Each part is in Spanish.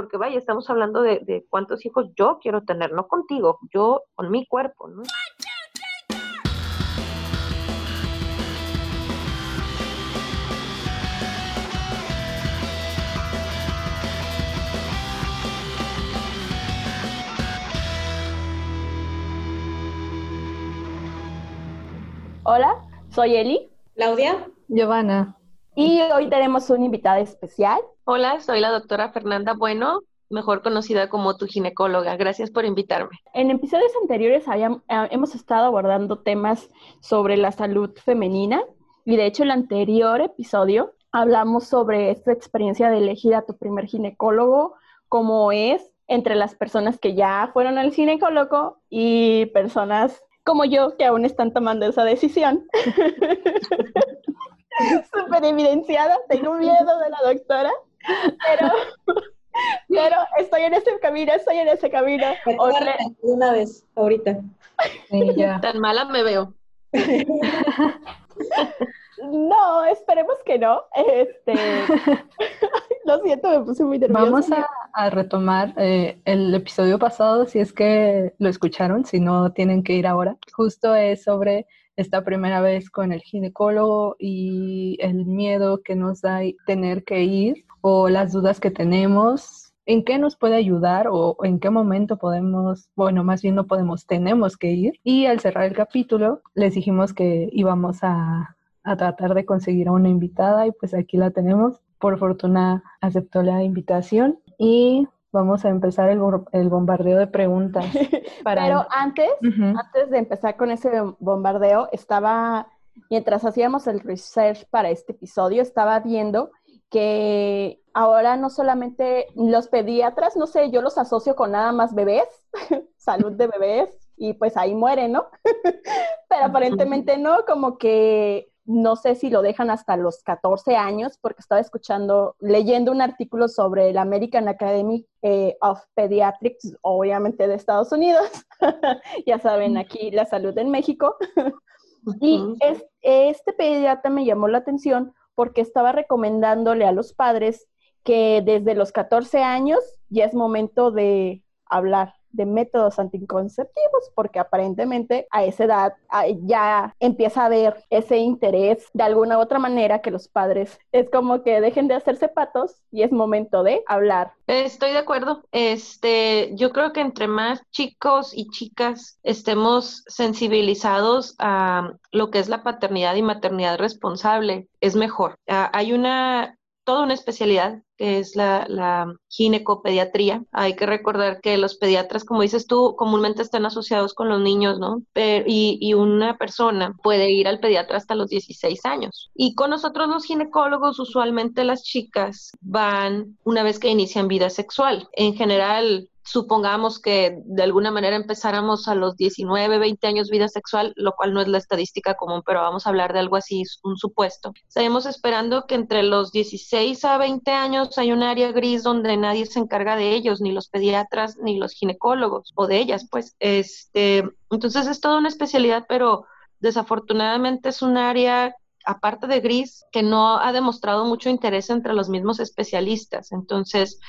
porque vaya, estamos hablando de, de cuántos hijos yo quiero tener, no contigo, yo con mi cuerpo, ¿no? Hola, soy Eli. Claudia. Giovanna. Y hoy tenemos una invitada especial. Hola, soy la doctora Fernanda Bueno, mejor conocida como tu ginecóloga. Gracias por invitarme. En episodios anteriores habíamos, eh, hemos estado abordando temas sobre la salud femenina y de hecho el anterior episodio hablamos sobre esta experiencia de elegir a tu primer ginecólogo, cómo es entre las personas que ya fueron al ginecólogo y personas como yo que aún están tomando esa decisión. Súper evidenciada, tengo miedo de la doctora, pero, pero estoy en ese camino, estoy en ese camino. Otra... Una vez, ahorita. Sí, ya. Tan mala me veo. No, esperemos que no. Este, lo siento, me puse muy nerviosa. Vamos a, a retomar eh, el episodio pasado, si es que lo escucharon, si no tienen que ir ahora. Justo es sobre esta primera vez con el ginecólogo y el miedo que nos da tener que ir o las dudas que tenemos. ¿En qué nos puede ayudar o en qué momento podemos, bueno, más bien no podemos, tenemos que ir? Y al cerrar el capítulo, les dijimos que íbamos a a tratar de conseguir a una invitada y pues aquí la tenemos. Por fortuna aceptó la invitación y vamos a empezar el, el bombardeo de preguntas. Pero antes, antes de empezar con ese bombardeo, estaba, mientras hacíamos el research para este episodio, estaba viendo que ahora no solamente los pediatras, no sé, yo los asocio con nada más bebés, salud de bebés, y pues ahí mueren, ¿no? Pero aparentemente no, como que no sé si lo dejan hasta los 14 años, porque estaba escuchando, leyendo un artículo sobre la American Academy eh, of Pediatrics, obviamente de Estados Unidos. ya saben, aquí la salud en México. y este pediatra me llamó la atención porque estaba recomendándole a los padres que desde los 14 años ya es momento de hablar de métodos anticonceptivos, porque aparentemente a esa edad ya empieza a haber ese interés de alguna u otra manera que los padres es como que dejen de hacerse patos y es momento de hablar. Estoy de acuerdo. Este, yo creo que entre más chicos y chicas estemos sensibilizados a lo que es la paternidad y maternidad responsable, es mejor. Ah, hay una toda una especialidad que es la, la, ginecopediatría. Hay que recordar que los pediatras, como dices tú, comúnmente están asociados con los niños, ¿no? y, y, una persona puede ir al pediatra hasta los 16 años. Y con nosotros los ginecólogos, usualmente las chicas van una vez que inician vida sexual. En general, supongamos que de alguna manera empezáramos a los 19, 20 años vida sexual, lo cual no es la estadística común, pero vamos a hablar de algo así, un supuesto. Estaríamos esperando que entre los 16 a 20 años hay un área gris donde nadie se encarga de ellos, ni los pediatras, ni los ginecólogos, o de ellas, pues. Este, entonces es toda una especialidad, pero desafortunadamente es un área aparte de gris, que no ha demostrado mucho interés entre los mismos especialistas. Entonces,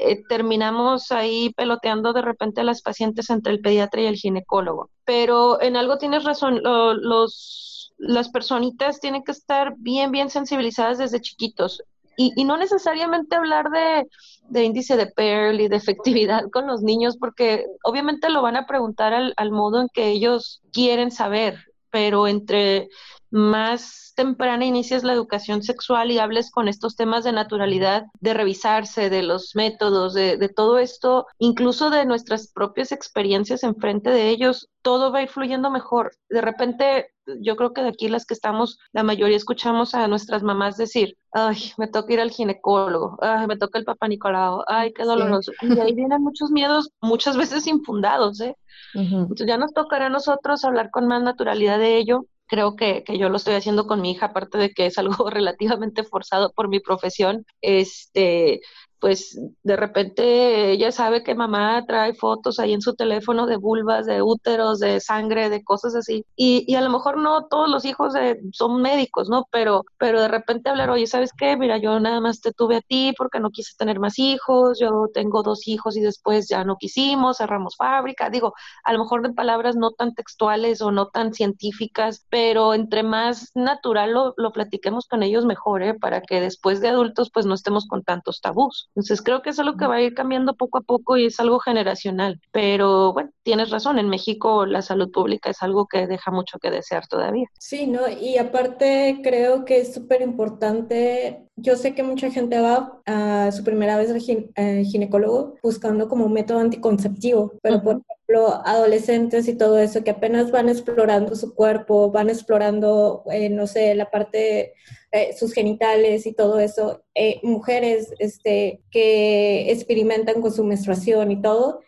eh, terminamos ahí peloteando de repente a las pacientes entre el pediatra y el ginecólogo. Pero en algo tienes razón, los, las personitas tienen que estar bien, bien sensibilizadas desde chiquitos. Y, y no necesariamente hablar de, de, índice de Pearl y de efectividad con los niños, porque obviamente lo van a preguntar al, al modo en que ellos quieren saber, pero entre más temprana inicias la educación sexual y hables con estos temas de naturalidad, de revisarse, de los métodos, de, todo esto, incluso de nuestras propias experiencias enfrente de ellos, todo va a ir fluyendo mejor. De repente, yo creo que de aquí las que estamos, la mayoría escuchamos a nuestras mamás decir, ay, me toca ir al ginecólogo, ay, me toca el papá Nicolau, ay, qué doloroso. Y ahí vienen muchos miedos, muchas veces infundados, ¿eh? Entonces ya nos tocará a nosotros hablar con más naturalidad de ello creo que, que, yo lo estoy haciendo con mi hija, aparte de que es algo relativamente forzado por mi profesión, este, pues de repente ella sabe que mamá trae fotos ahí en su teléfono de vulvas, de úteros, de sangre, de cosas así. Y, y a lo mejor no todos los hijos son médicos, ¿no? Pero, pero de repente hablar, oye, ¿sabes qué? Mira, yo nada más te tuve a ti porque no quise tener más hijos, yo tengo dos hijos y después ya no quisimos, cerramos fábrica. Digo, a lo mejor de palabras no tan textuales o no tan científicas, pero entre más natural lo, lo platiquemos con ellos mejor, ¿eh? Para que después de adultos pues no estemos con tantos tabús. Entonces creo que es algo que va a ir cambiando poco a poco y es algo generacional. Pero bueno, tienes razón, en México la salud pública es algo que deja mucho que desear todavía. Sí, ¿no? Y aparte creo que es súper importante, yo sé que mucha gente va a su primera vez al ginecólogo buscando como método anticonceptivo, pero por adolescentes y todo eso que apenas van explorando su cuerpo, van explorando, eh, no sé, la parte eh, sus genitales y todo eso, eh, mujeres este, que experimentan con su menstruación y todo,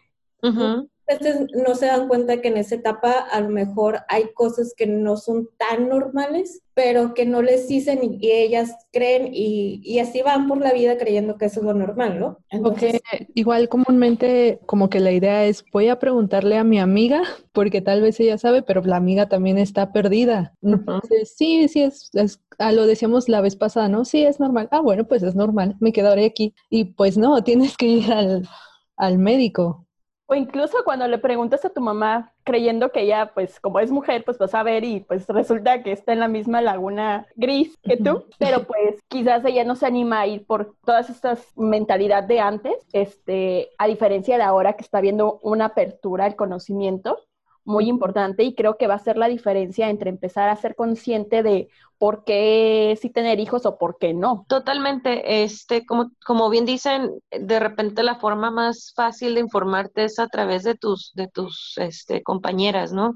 no se dan cuenta que en esa etapa a lo mejor hay cosas que no son tan normales, pero que no les dicen y, ellas creen y, así van por la vida creyendo que eso es lo normal, ¿no? Entonces, igual comúnmente como que la idea es voy a preguntarle a mi amiga porque tal vez ella sabe, pero la amiga también está perdida. Entonces, sí, sí, es, es ah, lo decíamos la vez pasada, ¿no? Sí, es normal. Ah, bueno, pues es normal, me quedaré aquí. Y pues no, tienes que ir al, al médico. O incluso cuando le preguntas a tu mamá, creyendo que ella, pues como es mujer, pues vas a ver y pues resulta que está en la misma laguna gris que tú, pero pues quizás ella no se anima a ir por todas estas mentalidad de antes, este, a diferencia de ahora que está viendo una apertura al conocimiento muy importante y creo que va a ser la diferencia entre empezar a ser consciente de por qué sí tener hijos o por qué no. Totalmente, este, como, como bien dicen, de repente la forma más fácil de informarte es a través de tus, de tus este, compañeras, ¿no?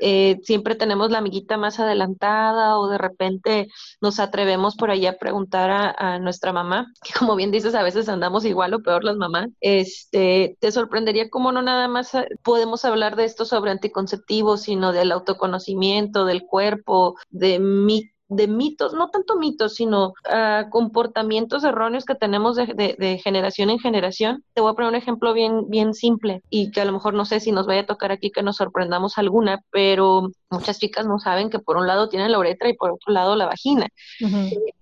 Eh, siempre tenemos la amiguita más adelantada o de repente nos atrevemos por ahí a preguntar a, nuestra mamá, que como bien dices, a veces andamos igual o peor las mamás. Este, te sorprendería cómo no nada más podemos hablar de esto sobre anticonceptivos, sino del autoconocimiento, del cuerpo, de mi de mitos, no tanto mitos, sino uh, comportamientos erróneos que tenemos de, de, de, generación en generación. Te voy a poner un ejemplo bien, bien simple y que a lo mejor no sé si nos vaya a tocar aquí que nos sorprendamos alguna, pero muchas chicas no saben que por un lado tienen la uretra y por otro lado la vagina.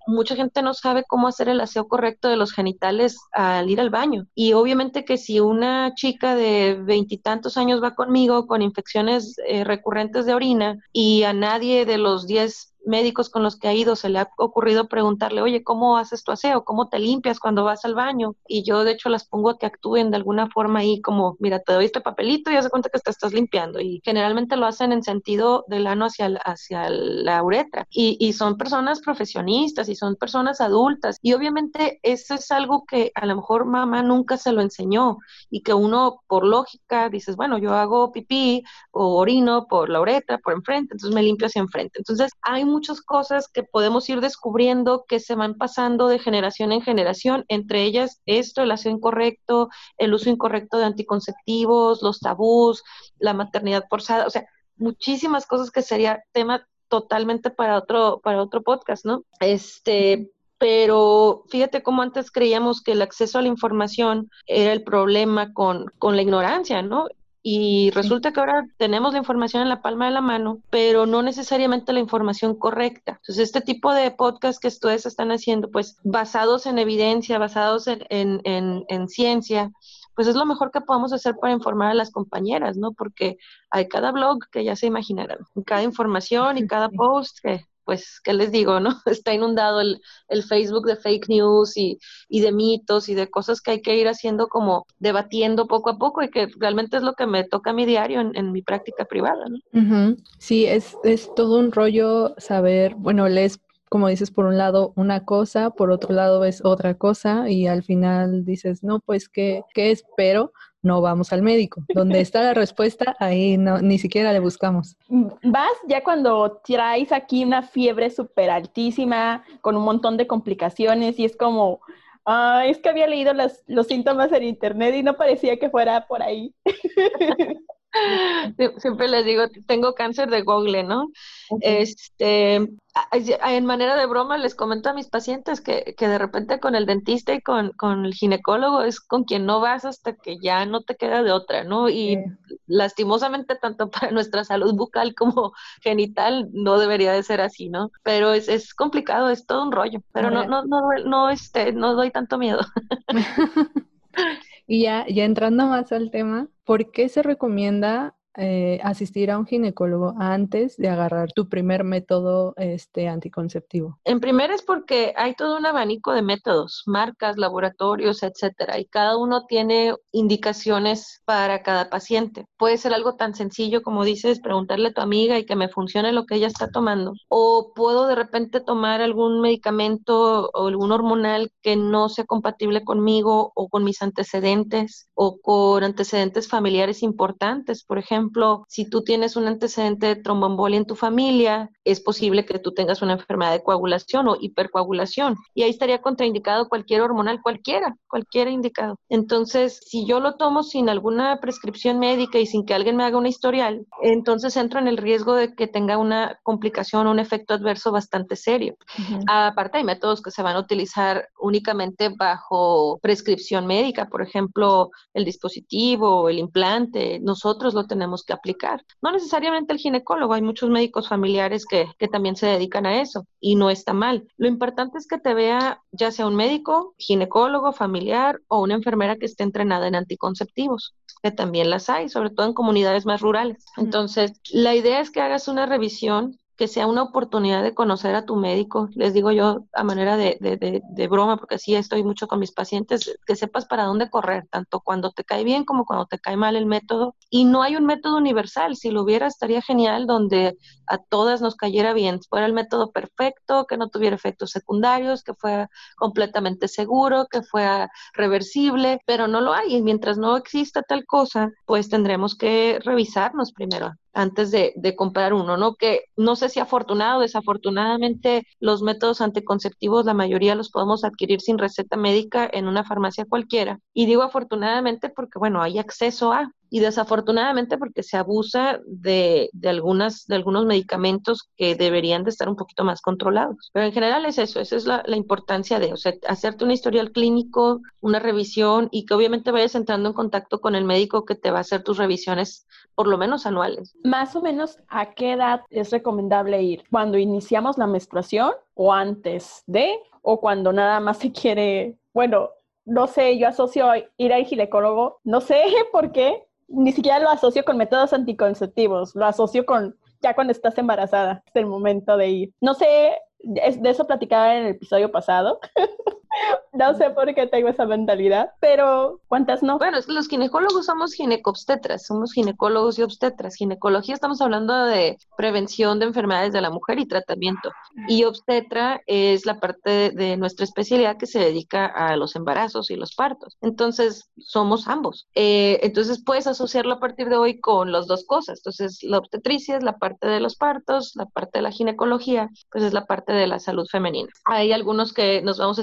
Mucha gente no sabe cómo hacer el aseo correcto de los genitales al ir al baño. Y obviamente que si una chica de veintitantos años va conmigo con infecciones eh, recurrentes de orina y a nadie de los diez médicos con los que ha ido se le ha ocurrido preguntarle, oye, ¿cómo haces tu aseo? ¿Cómo te limpias cuando vas al baño? Y yo de hecho las pongo a que actúen de alguna forma ahí como, mira, te doy este papelito y haz cuenta que te estás limpiando. Y generalmente lo hacen en sentido del ano hacia, hacia la uretra. Y, y son personas profesionistas y son personas adultas. Y obviamente eso es algo que a lo mejor mamá nunca se lo enseñó y que uno por lógica dices, bueno, yo hago pipí o orino por la uretra, por enfrente, entonces me limpio hacia enfrente. Entonces hay muchas cosas que podemos ir descubriendo que se van pasando de generación en generación, entre ellas esto, el aseo incorrecto, el uso incorrecto de anticonceptivos, los tabús, la maternidad forzada, o sea, muchísimas cosas que sería tema totalmente para otro para otro podcast, ¿no? Este, pero fíjate cómo antes creíamos que el acceso a la información era el problema con, con la ignorancia, ¿no? Y resulta que ahora tenemos la información en la palma de la mano, pero no necesariamente la información correcta. Entonces, este tipo de podcast que ustedes están haciendo, pues basados en evidencia, basados en, en, en, ciencia, pues es lo mejor que podemos hacer para informar a las compañeras, ¿no? Porque hay cada blog que ya se imaginarán, cada información y cada post que pues, ¿qué les digo, no? Está inundado el, Facebook de fake news y, de mitos y de cosas que hay que ir haciendo como debatiendo poco a poco y que realmente es lo que me toca a mi diario en, mi práctica privada. Sí, es, es todo un rollo saber, bueno, les como dices, por un lado una cosa, por otro lado ves otra cosa y al final dices, no, pues, ¿qué, qué espero? No vamos al médico. Donde está la respuesta, ahí no, ni siquiera le buscamos. Vas ya cuando traes aquí una fiebre súper altísima, con un montón de complicaciones y es como, es que había leído los síntomas en internet y no parecía que fuera por ahí. Siempre les digo, tengo cáncer de Google, ¿no? Este, en manera de broma les comento a mis pacientes que, que de repente con el dentista y con, con, el ginecólogo es con quien no vas hasta que ya no te queda de otra, ¿no? Y lastimosamente tanto para nuestra salud bucal como genital no debería de ser así, ¿no? Pero es, es complicado, es todo un rollo, pero no, no, no, no, este, no doy tanto miedo. y ya, ya entrando más al tema, ¿por qué se recomienda eh, asistir a un ginecólogo antes de agarrar tu primer método este, anticonceptivo? En primer es porque hay todo un abanico de métodos, marcas, laboratorios, etcétera, y cada uno tiene indicaciones para cada paciente. Puede ser algo tan sencillo como dices, preguntarle a tu amiga y que me funcione lo que ella está tomando, o puedo de repente tomar algún medicamento o algún hormonal que no sea compatible conmigo o con mis antecedentes o con antecedentes familiares importantes, por ejemplo ejemplo, si tú tienes un antecedente de tromboembolia en tu familia, es posible que tú tengas una enfermedad de coagulación o hipercoagulación. Y ahí estaría contraindicado cualquier hormonal, cualquiera, cualquiera indicado. Entonces, si yo lo tomo sin alguna prescripción médica y sin que alguien me haga una historial, entonces entro en el riesgo de que tenga una complicación o un efecto adverso bastante serio. Aparte, hay métodos que se van a utilizar únicamente bajo prescripción médica, por ejemplo, el dispositivo, el implante, nosotros lo tenemos que aplicar. No necesariamente el ginecólogo, hay muchos médicos familiares que, que también se dedican a eso y no está mal. Lo importante es que te vea ya sea un médico, ginecólogo, familiar o una enfermera que esté entrenada en anticonceptivos, que también las hay, sobre todo en comunidades más rurales. Entonces, la idea es que hagas una revisión que sea una oportunidad de conocer a tu médico, les digo yo a manera de, de, broma, porque así estoy mucho con mis pacientes, que sepas para dónde correr, tanto cuando te cae bien como cuando te cae mal el método. Y no hay un método universal, si lo hubiera estaría genial donde a todas nos cayera bien, fuera el método perfecto, que no tuviera efectos secundarios, que fuera completamente seguro, que fuera reversible, pero no lo hay. Y mientras no exista tal cosa, pues tendremos que revisarnos primero antes de, de, comprar uno, ¿no? Que no sé si afortunado o desafortunadamente los métodos anticonceptivos, la mayoría los podemos adquirir sin receta médica en una farmacia cualquiera. Y digo afortunadamente porque, bueno, hay acceso a, y desafortunadamente porque se abusa de, de, algunas, de algunos medicamentos que deberían de estar un poquito más controlados. Pero en general es eso, esa es la, la, importancia de, o sea, hacerte un historial clínico, una revisión y que obviamente vayas entrando en contacto con el médico que te va a hacer tus revisiones por lo menos anuales. Más o menos, ¿a qué edad es recomendable ir? ¿Cuando iniciamos la menstruación o antes de? ¿O cuando nada más se quiere, bueno, no sé, yo asocio ir al ginecólogo, no sé por qué, ni siquiera lo asocio con métodos anticonceptivos, lo asocio con ya cuando estás embarazada, es el momento de ir. No sé, de eso platicaba en el episodio pasado. no sé por qué tengo esa mentalidad, pero ¿cuántas no? Bueno, es que los ginecólogos somos ginecobstetras, somos ginecólogos y obstetras. Ginecología estamos hablando de prevención de enfermedades de la mujer y tratamiento. Y obstetra es la parte de nuestra especialidad que se dedica a los embarazos y los partos. Entonces, somos ambos. Eh, entonces, puedes asociarlo a partir de hoy con las dos cosas. Entonces, la obstetricia es la parte de los partos, la parte de la ginecología, pues es la parte de la salud femenina. Hay algunos que nos vamos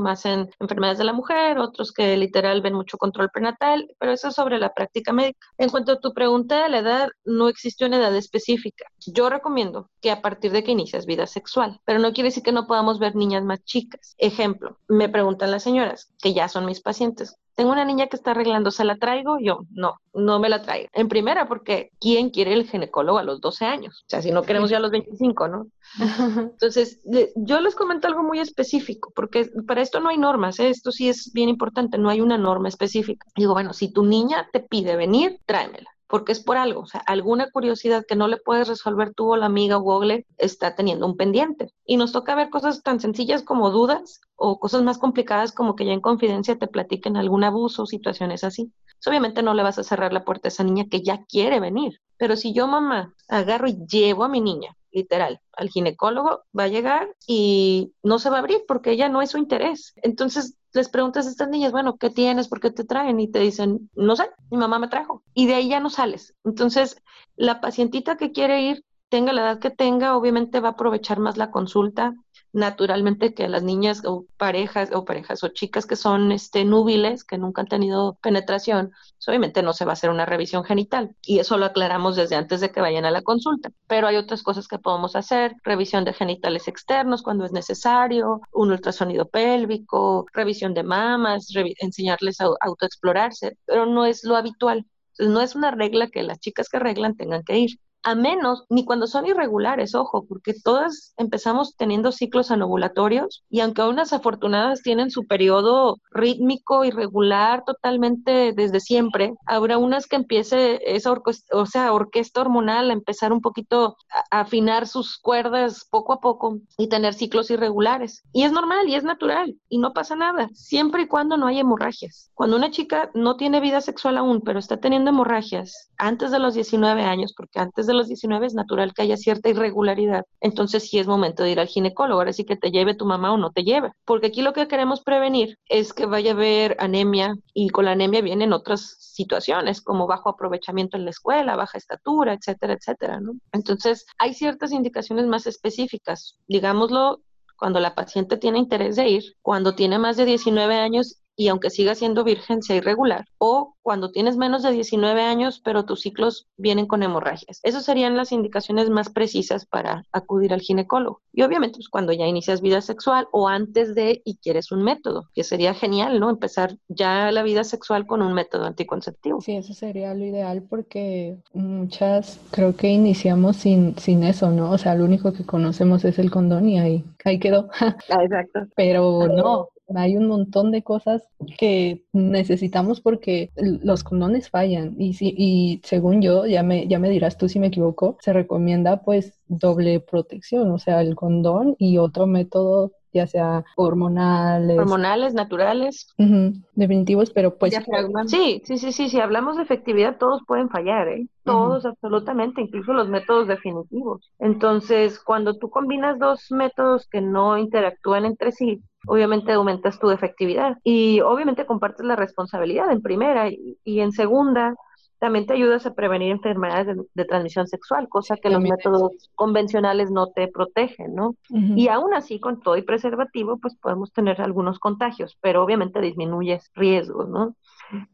más en enfermedades de la mujer, otros que literal ven mucho control prenatal, pero eso es sobre la práctica médica. En cuanto a tu pregunta de la edad, no existe una edad específica. Yo recomiendo que a partir de que inicias vida sexual, pero no quiere decir que no podamos ver niñas más chicas. Ejemplo, me preguntan las señoras, que ya son mis pacientes, tengo una niña que está arreglando, ¿se la traigo? Yo, no, no me la traigo. En primera, porque ¿quién quiere el ginecólogo a los 12 años? O sea, si no queremos ya a los 25, ¿no? Entonces, yo les comento algo muy específico, porque para esto no hay normas, ¿eh? esto sí es bien importante, no hay una norma específica. Digo, bueno, si tu niña te pide venir, tráemela porque es por algo, o sea, alguna curiosidad que no le puedes resolver tú o la amiga Google está teniendo un pendiente. Y nos toca ver cosas tan sencillas como dudas o cosas más complicadas como que ya en confidencia te platiquen algún abuso o situaciones así. obviamente no le vas a cerrar la puerta a esa niña que ya quiere venir, pero si yo mamá agarro y llevo a mi niña literal, al ginecólogo, va a llegar y no se va a abrir porque ella no es su interés. Entonces les preguntas a estas niñas, bueno, ¿qué tienes? ¿Por qué te traen? Y te dicen, no sé, mi mamá me trajo. Y de ahí ya no sales. Entonces, la pacientita que quiere ir tenga la edad que tenga, obviamente va a aprovechar más la consulta, naturalmente que las niñas o parejas o parejas o chicas que son este núbiles, que nunca han tenido penetración, pues, obviamente no se va a hacer una revisión genital y eso lo aclaramos desde antes de que vayan a la consulta. Pero hay otras cosas que podemos hacer, revisión de genitales externos cuando es necesario, un ultrasonido pélvico, revisión de mamas, enseñarles a autoexplorarse, pero no es lo habitual. no es una regla que las chicas que arreglan tengan que ir a menos, ni cuando son irregulares, ojo, porque todas empezamos teniendo ciclos anovulatorios y aunque unas afortunadas tienen su periodo rítmico, irregular totalmente desde siempre, habrá unas que empiece esa o sea, orquesta hormonal a empezar un poquito a afinar sus cuerdas poco a poco y tener ciclos irregulares. Y es normal y es natural y no pasa nada, siempre y cuando no hay hemorragias. Cuando una chica no tiene vida sexual aún, pero está teniendo hemorragias antes de los 19 años, porque antes de los 19 es natural que haya cierta irregularidad. Entonces sí es momento de ir al ginecólogo, ahora sí que te lleve tu mamá o no te lleve. Porque aquí lo que queremos prevenir es que vaya a haber anemia y con la anemia vienen otras situaciones como bajo aprovechamiento en la escuela, baja estatura, etcétera, etcétera. Entonces hay ciertas indicaciones más específicas, digámoslo, cuando la paciente tiene interés de ir, cuando tiene más de 19 años y aunque siga siendo virgen, sea irregular, o cuando tienes menos de 19 años, pero tus ciclos vienen con hemorragias. Esas serían las indicaciones más precisas para acudir al ginecólogo. Y obviamente, pues cuando ya inicias vida sexual o antes de y quieres un método, que sería genial, ¿no? Empezar ya la vida sexual con un método anticonceptivo. Sí, eso sería lo ideal porque muchas creo que iniciamos sin, sin eso, ¿no? O sea, lo único que conocemos es el condón y ahí, ahí quedó. Ah, exacto. Pero no, hay un montón de cosas que necesitamos porque los condones fallan y, si, y según yo, ya me, ya me dirás tú si me equivoco, se recomienda pues doble protección, o sea, el condón y otro método ya sea hormonales. Hormonales, naturales. definitivos, pero pues... Sí, sí, sí, sí, si hablamos de efectividad, todos pueden fallar, ¿eh? Todos, absolutamente, incluso los métodos definitivos. Entonces, cuando tú combinas dos métodos que no interactúan entre sí, obviamente aumentas tu efectividad. Y obviamente compartes la responsabilidad en primera y, en segunda también te ayudas a prevenir enfermedades de, transmisión sexual, cosa que los métodos convencionales no te protegen, ¿no? Y aún así, con todo y preservativo, pues podemos tener algunos contagios, pero obviamente disminuyes riesgos, ¿no?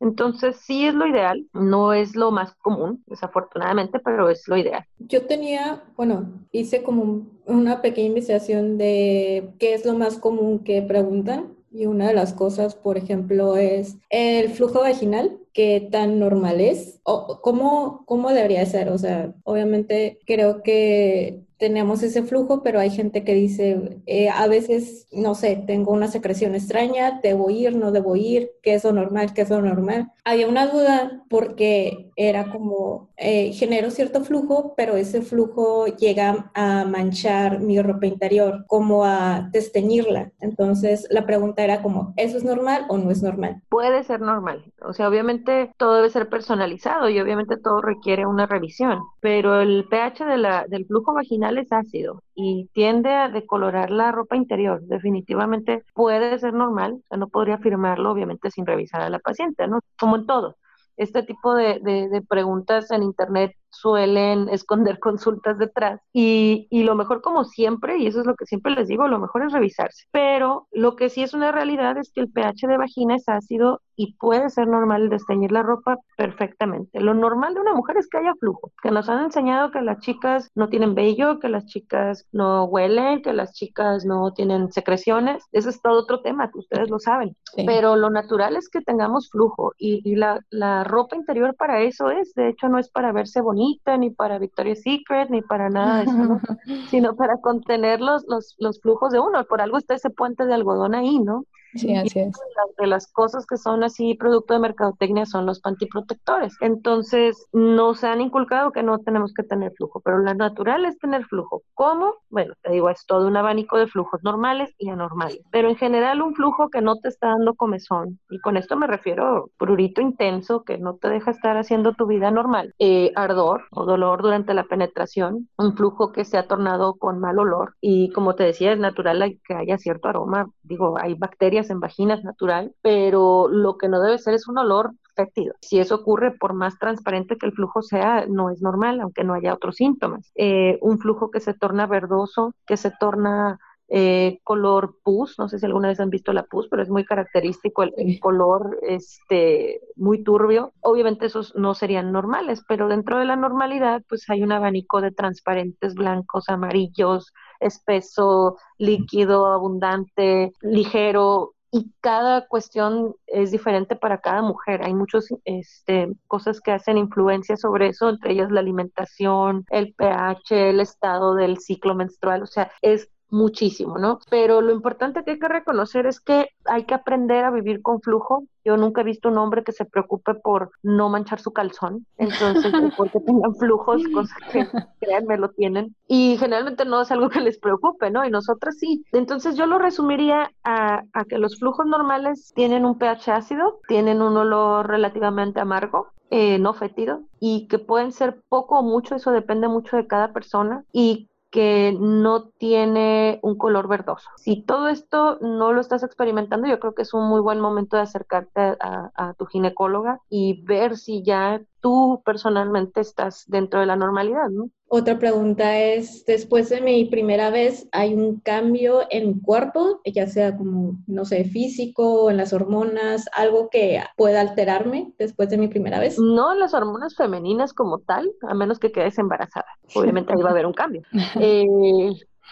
Entonces, sí es lo ideal, no es lo más común, desafortunadamente, pero es lo ideal. Yo tenía, bueno, hice como una pequeña investigación de qué es lo más común que preguntan. Y una de las cosas, por ejemplo, es el flujo vaginal, qué tan normal es, o cómo, cómo debería ser. O sea, obviamente creo que tenemos ese flujo, pero hay gente que dice, eh, a veces, no sé, tengo una secreción extraña, debo ir, no debo ir, qué es lo normal, qué es lo normal. Había una duda porque era como, eh, genero cierto flujo, pero ese flujo llega a manchar mi ropa interior, como a desteñirla. Entonces, la pregunta era como, ¿eso es normal o no es normal? Puede ser normal. O sea, obviamente todo debe ser personalizado y obviamente todo requiere una revisión, pero el pH de la, del flujo vaginal es ácido y tiende a decolorar la ropa interior. Definitivamente puede ser normal, o sea, no podría afirmarlo obviamente sin revisar a la paciente, ¿no? Como en todo. Este tipo de, de preguntas en Internet suelen esconder consultas detrás. Y, y, lo mejor, como siempre, y eso es lo que siempre les digo, lo mejor es revisarse. Pero lo que sí es una realidad es que el pH de vagina es ácido y puede ser normal desteñir la ropa perfectamente. Lo normal de una mujer es que haya flujo, que nos han enseñado que las chicas no tienen vello, que las chicas no huelen, que las chicas no tienen secreciones. Eso es todo otro tema, que ustedes lo saben. Pero lo natural es que tengamos flujo y, y la, la ropa interior para eso es, de hecho, no es para verse bonita ni para Victoria's Secret, ni para nada de eso, ¿no? sino para contener los, los, los flujos de uno. Por algo está ese puente de algodón ahí, ¿no? Sí, así es. De las cosas que son así producto de mercadotecnia son los pantiprotectores. Entonces, nos han inculcado que no tenemos que tener flujo, pero lo natural es tener flujo. ¿Cómo? Bueno, te digo, es todo un abanico de flujos normales y anormales. Pero en general, un flujo que no te está dando comezón, y con esto me refiero prurito intenso que no te deja estar haciendo tu vida normal, eh, ardor o dolor durante la penetración, un flujo que se ha tornado con mal olor, y como te decía, es natural que haya cierto aroma. Digo, hay bacterias vaginarias, en vaginas natural, pero lo que no debe ser es un olor fétido. Si eso ocurre, por más transparente que el flujo sea, no es normal, aunque no haya otros síntomas. Eh, un flujo que se torna verdoso, que se torna eh, color pus, no sé si alguna vez han visto la pus, pero es muy característico el, color este, muy turbio. Obviamente esos no serían normales, pero dentro de la normalidad pues hay un abanico de transparentes, blancos, amarillos, espeso, líquido, abundante, ligero, y cada cuestión es diferente para cada mujer. Hay muchas este, cosas que hacen influencia sobre eso, entre ellas la alimentación, el pH, el estado del ciclo menstrual, o sea, es muchísimo, ¿no? Pero lo importante que hay que reconocer es que hay que aprender a vivir con flujo. Yo nunca he visto un hombre que se preocupe por no manchar su calzón, entonces, porque tengan flujos, cosas que, créanme, lo tienen. Y generalmente no es algo que les preocupe, ¿no? Y nosotras sí. Entonces yo lo resumiría a, a que los flujos normales tienen un pH ácido, tienen un olor relativamente amargo, eh, no fétido y que pueden ser poco o mucho, eso depende mucho de cada persona y que no tiene un color verdoso. Si todo esto no lo estás experimentando, yo creo que es un muy buen momento de acercarte a, a tu ginecóloga y ver si ya tú personalmente estás dentro de la normalidad, ¿no? Otra pregunta es, después de mi primera vez, ¿hay un cambio en mi cuerpo, ya sea como, no sé, físico, en las hormonas, algo que pueda alterarme después de mi primera vez? No las hormonas femeninas como tal, a menos que quedes embarazada. Obviamente ahí va a haber un cambio. Eh,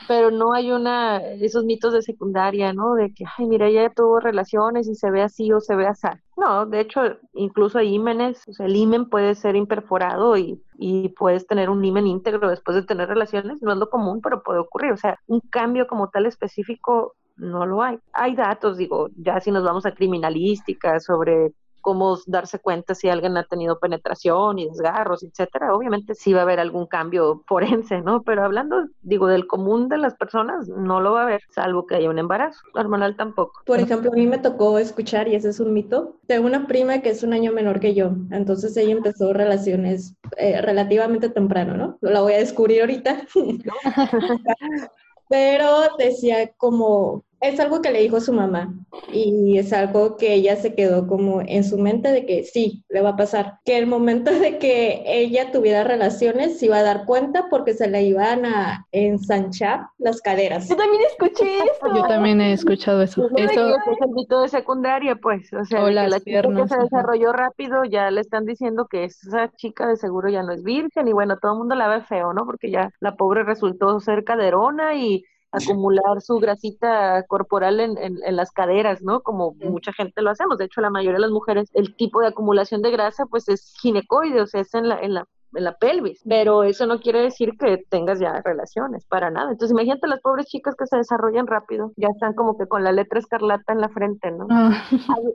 pero no hay una, esos mitos de secundaria, ¿no? De que, ay, mira, ella tuvo relaciones y se ve así o se ve así. No, de hecho, incluso hay ímenes, o sea, el ímen puede ser imperforado y, y puedes tener un ímen íntegro después de tener relaciones, no es lo común, pero puede ocurrir, o sea, un cambio como tal específico no lo hay. Hay datos, digo, ya si nos vamos a criminalística sobre cómo darse cuenta si alguien ha tenido penetración y desgarros, etcétera. Obviamente sí va a haber algún cambio forense, ¿no? Pero hablando, digo, del común de las personas, no lo va a haber, salvo que haya un embarazo. Hormonal tampoco. Por ejemplo, a mí me tocó escuchar, y ese es un mito, de una prima que es un año menor que yo. Entonces ella empezó relaciones eh, relativamente temprano, ¿no? La voy a descubrir ahorita. Pero decía como es algo que le dijo su mamá y es algo que ella se quedó como en su mente de que sí, le va a pasar. Que el momento de que ella tuviera relaciones se iba a dar cuenta porque se le iban a ensanchar las caderas. Yo también escuché eso. Yo también he escuchado eso. eso es el mito de secundaria, pues. O sea, la chica que se desarrolló rápido ya le están diciendo que esa chica de seguro ya no es virgen y bueno, todo el mundo la ve feo, ¿no? Porque ya la pobre resultó ser caderona y acumular su grasita corporal en, en, las caderas, ¿no? Como mucha gente lo hacemos. De hecho, la mayoría de las mujeres, el tipo de acumulación de grasa, pues es ginecoide, o sea, es en la, en la en la pelvis, pero eso no quiere decir que tengas ya relaciones, para nada. Entonces imagínate las pobres chicas que se desarrollan rápido, ya están como que con la letra escarlata en la frente, ¿no? Ah.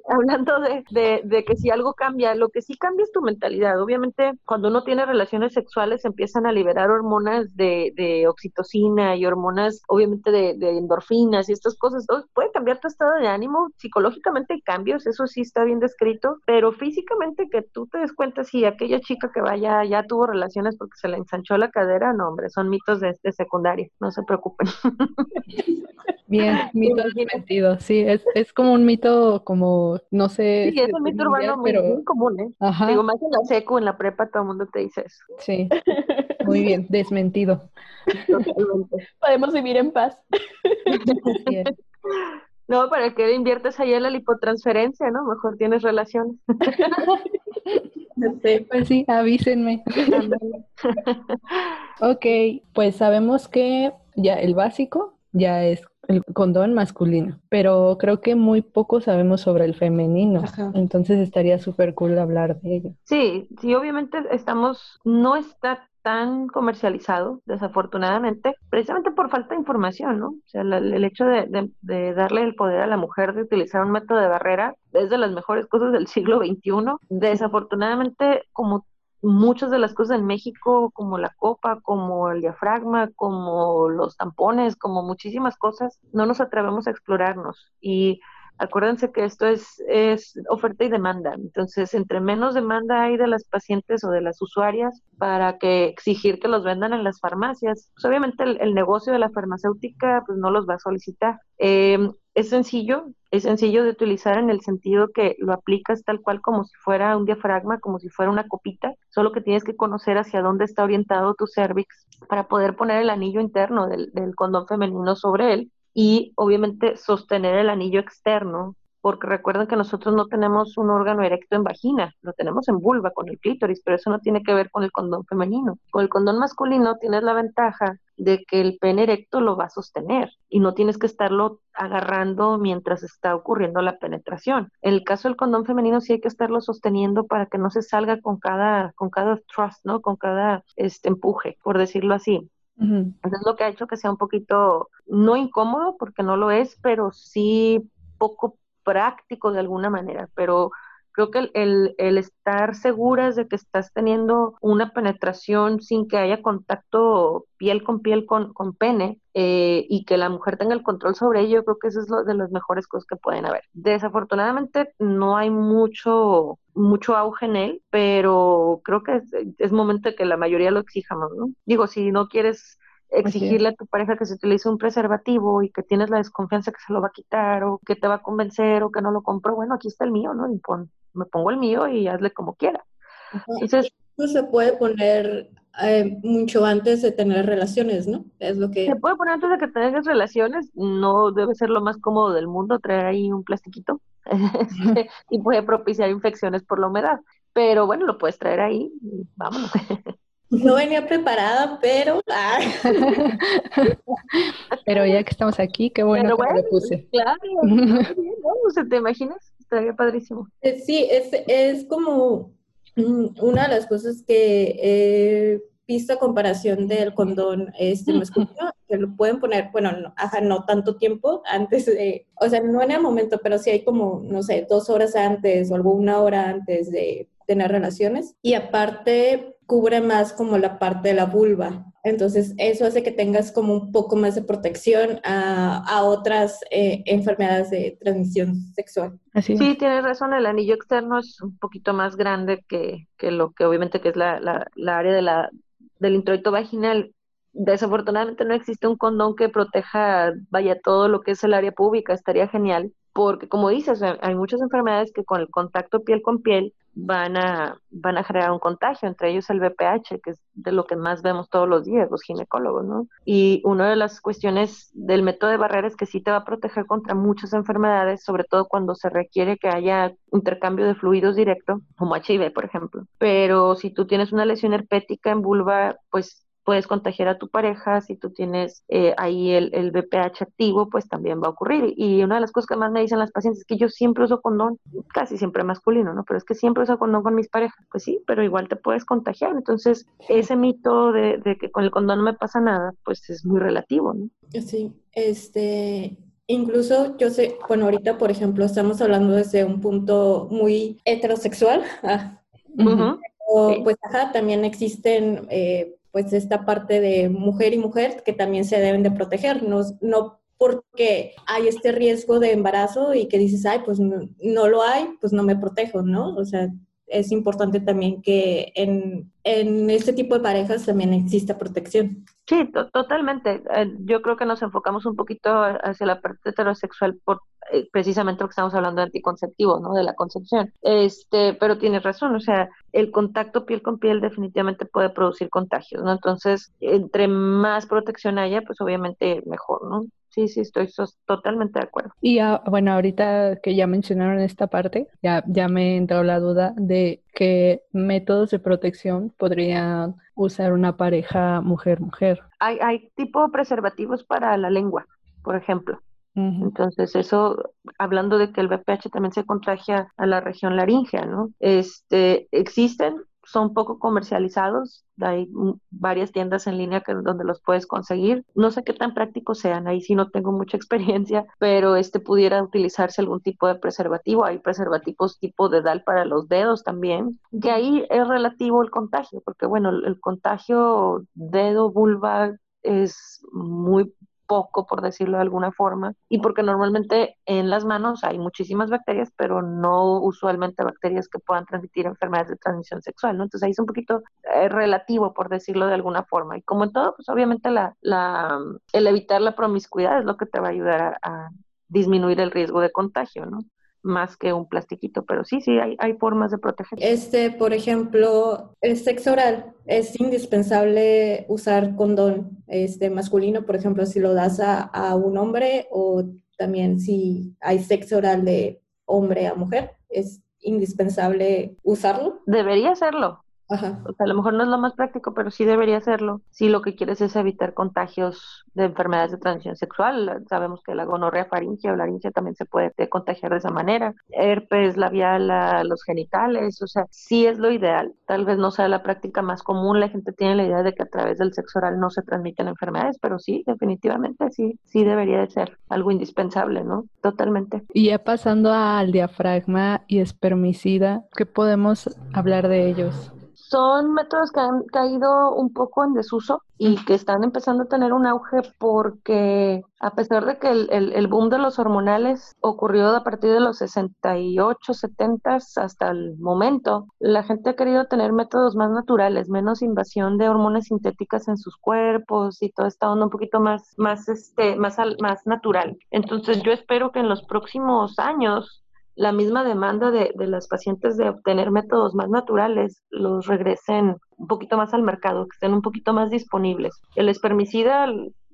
Hablando de, de, de, que si algo cambia, lo que sí cambia es tu mentalidad. Obviamente cuando uno tiene relaciones sexuales empiezan a liberar hormonas de, de oxitocina y hormonas obviamente de, de, endorfinas y estas cosas. Entonces puede cambiar tu estado de ánimo, psicológicamente hay cambios, eso sí está bien descrito, pero físicamente que tú te des cuenta si aquella chica que vaya ya tuvo relaciones porque se le ensanchó la cadera, no, hombre, son mitos de, este secundaria, no se preocupen. Bien, mito desmentido, sí, es, es como un mito como, no sé. Sí, es un mito urbano muy, común, ¿eh? Digo, más en la secu, en la prepa, todo el mundo te dice eso. Sí, muy bien, desmentido. Podemos vivir en paz. No, ¿para qué inviertes ahí en la lipotransferencia, no? Mejor tienes relaciones. pues sí, avísenme. ok, pues sabemos que ya el básico ya es el condón masculino, pero creo que muy poco sabemos sobre el femenino, entonces estaría súper cool hablar de ello. Sí, sí, obviamente estamos, no está tan comercializado, desafortunadamente, precisamente por falta de información, ¿no? O sea, el hecho de, de, darle el poder a la mujer de utilizar un método de barrera es de las mejores cosas del siglo XXI. Desafortunadamente, como muchas de las cosas en México, como la copa, como el diafragma, como los tampones, como muchísimas cosas, no nos atrevemos a explorarnos. Y acuérdense que esto es, es oferta y demanda. Entonces, entre menos demanda hay de las pacientes o de las usuarias para que exigir que los vendan en las farmacias, pues obviamente el, negocio de la farmacéutica pues no los va a solicitar. Em, es sencillo, es sencillo de utilizar en el sentido que lo aplicas tal cual como si fuera un diafragma, como si fuera una copita, solo que tienes que conocer hacia dónde está orientado tu cervix para poder poner el anillo interno del, del condón femenino sobre él y obviamente sostener el anillo externo porque recuerden que nosotros no tenemos un órgano erecto en vagina, lo tenemos en vulva con el clítoris, pero eso no tiene que ver con el condón femenino. Con el condón masculino tienes la ventaja de que el pene erecto lo va a sostener y no tienes que estarlo agarrando mientras está ocurriendo la penetración. En el caso del condón femenino sí hay que estarlo sosteniendo para que no se salga con cada con cada thrust, ¿no? Con cada este empuje, por decirlo así. Entonces lo que ha hecho que sea un poquito no incómodo porque no lo es, pero sí poco práctico de alguna manera, pero creo que el, estar seguras de que estás teniendo una penetración sin que haya contacto piel con piel con, con pene eh, y que la mujer tenga el control sobre ello, creo que eso es lo de las mejores cosas que pueden haber. Desafortunadamente no hay mucho mucho auge en él, pero creo que es, es momento de que la mayoría lo exijamos, ¿no? Digo, si no quieres exigirle a tu pareja que se utilice un preservativo y que tienes la desconfianza que se lo va a quitar o que te va a convencer o que no lo compró, bueno, aquí está el mío, ¿no? Y me pongo el mío y hazle como quiera. Entonces, Esto se puede poner eh, mucho antes de tener relaciones, ¿no? Es lo que... Se puede poner antes de que tengas relaciones, no debe ser lo más cómodo del mundo traer ahí un plastiquito este, y puede propiciar infecciones por la humedad. Pero bueno, lo puedes traer ahí y vámonos. No venía preparada, pero... pero ya que estamos aquí, qué bueno, que lo puse. Claro, no, ¿te imaginas? Estaría padrísimo. Eh, sí, es, es como mm, una de las cosas que he visto a comparación del condón este masculino, que lo pueden poner, bueno, no, ajá, no tanto tiempo antes de, o sea, no en el momento, pero sí hay como, no sé, dos horas antes o alguna hora antes de tener relaciones. Y aparte, cubre más como la parte de la vulva. Entonces, eso hace que tengas como un poco más de protección a, a otras eh, enfermedades de transmisión sexual. Así Sí, tienes razón, el anillo externo es un poquito más grande que, que lo que obviamente que es la, la, la área de la, del introito vaginal. Desafortunadamente no existe un condón que proteja, vaya, todo lo que es el área pública, estaría genial, porque como dices, hay muchas enfermedades que con el contacto piel con piel van a, van a generar un contagio, entre ellos el VPH, que es de lo que más vemos todos los días los ginecólogos, ¿no? Y una de las cuestiones del método de barrera es que sí te va a proteger contra muchas enfermedades, sobre todo cuando se requiere que haya intercambio de fluidos directo, como HIV, por ejemplo. Pero si tú tienes una lesión herpética en vulva, pues puedes contagiar a tu pareja, si tú tienes eh, ahí el, el VPH activo, pues también va a ocurrir. Y una de las cosas que más me dicen las pacientes es que yo siempre uso condón, casi siempre masculino, ¿no? Pero es que siempre uso condón con mis parejas. Pues sí, pero igual te puedes contagiar. Entonces, ese mito de, de que con el condón no me pasa nada, pues es muy relativo, ¿no? Sí, este, Incluso yo sé, bueno, ahorita por ejemplo estamos hablando desde un punto muy heterosexual, ah. pues ajá, también existen eh, pues esta parte de mujer y mujer que también se deben de proteger, no, no porque hay este riesgo de embarazo y que dices, ay, pues no, no lo hay, pues no me protejo, ¿no? O sea, es importante también que en, en este tipo de parejas también exista protección. Sí, totalmente. Eh, yo creo que nos enfocamos un poquito hacia la parte heterosexual por eh, precisamente lo que estamos hablando de anticonceptivos, ¿no? De la concepción. Este, pero tienes razón, o sea, el contacto piel con piel definitivamente puede producir contagios, ¿no? Entonces, entre más protección haya, pues obviamente mejor, ¿no? Sí, sí, estoy totalmente de acuerdo. Y bueno, ahorita que ya mencionaron esta parte, ya, ya me entró la duda de qué métodos de protección podrían usar una pareja mujer-mujer. Hay, hay tipo preservativos para la lengua, por ejemplo. Entonces, eso, hablando de que el VPH también se contagia a la región laringea, ¿no? Este, existen, son poco comercializados, hay varias tiendas en línea donde los puedes conseguir. No sé qué tan prácticos sean, ahí sí no tengo mucha experiencia, pero este pudiera utilizarse algún tipo de preservativo. Hay preservativos tipo dedal para los dedos también, que ahí es relativo el contagio, porque bueno, el contagio dedo, vulva es muy poco, por decirlo de alguna forma, y porque normalmente en las manos hay muchísimas bacterias, pero no usualmente bacterias que puedan transmitir enfermedades de transmisión sexual, ¿no? Entonces ahí es un poquito eh, relativo, por decirlo de alguna forma. Y como en todo, pues obviamente la, la, el evitar la promiscuidad es lo que te va a ayudar a, disminuir el riesgo de contagio, ¿no? Más que un plastiquito, pero sí, sí, hay, hay formas de proteger. Este, por ejemplo, el sexo oral, es indispensable usar condón este, masculino, por ejemplo, si lo das a, a un hombre o también si hay sexo oral de hombre a mujer, es indispensable usarlo. Debería serlo, Ajá. O sea, a lo mejor no es lo más práctico, pero sí debería hacerlo. Si lo que quieres es evitar contagios de enfermedades de transmisión sexual, sabemos que la gonorrea faringia o laringe también se puede contagiar de esa manera. Herpes labial, los genitales, o sea, sí es lo ideal. Tal vez no sea la práctica más común, la gente tiene la idea de que a través del sexo oral no se transmiten enfermedades, pero sí, definitivamente sí, sí debería de ser algo indispensable, ¿no? Totalmente. Y ya pasando al diafragma y espermicida, ¿qué podemos hablar de ellos? Son métodos que han caído un poco en desuso y que están empezando a tener un auge porque a pesar de que el, boom de los hormonales ocurrió a partir de los 68, 70 hasta el momento, la gente ha querido tener métodos más naturales, menos invasión de hormonas sintéticas en sus cuerpos y todo está un poquito más, más, este, más, más natural. Entonces yo espero que en los próximos años la misma demanda de, las pacientes de obtener métodos más naturales los regresen un poquito más al mercado, que estén un poquito más disponibles. El espermicida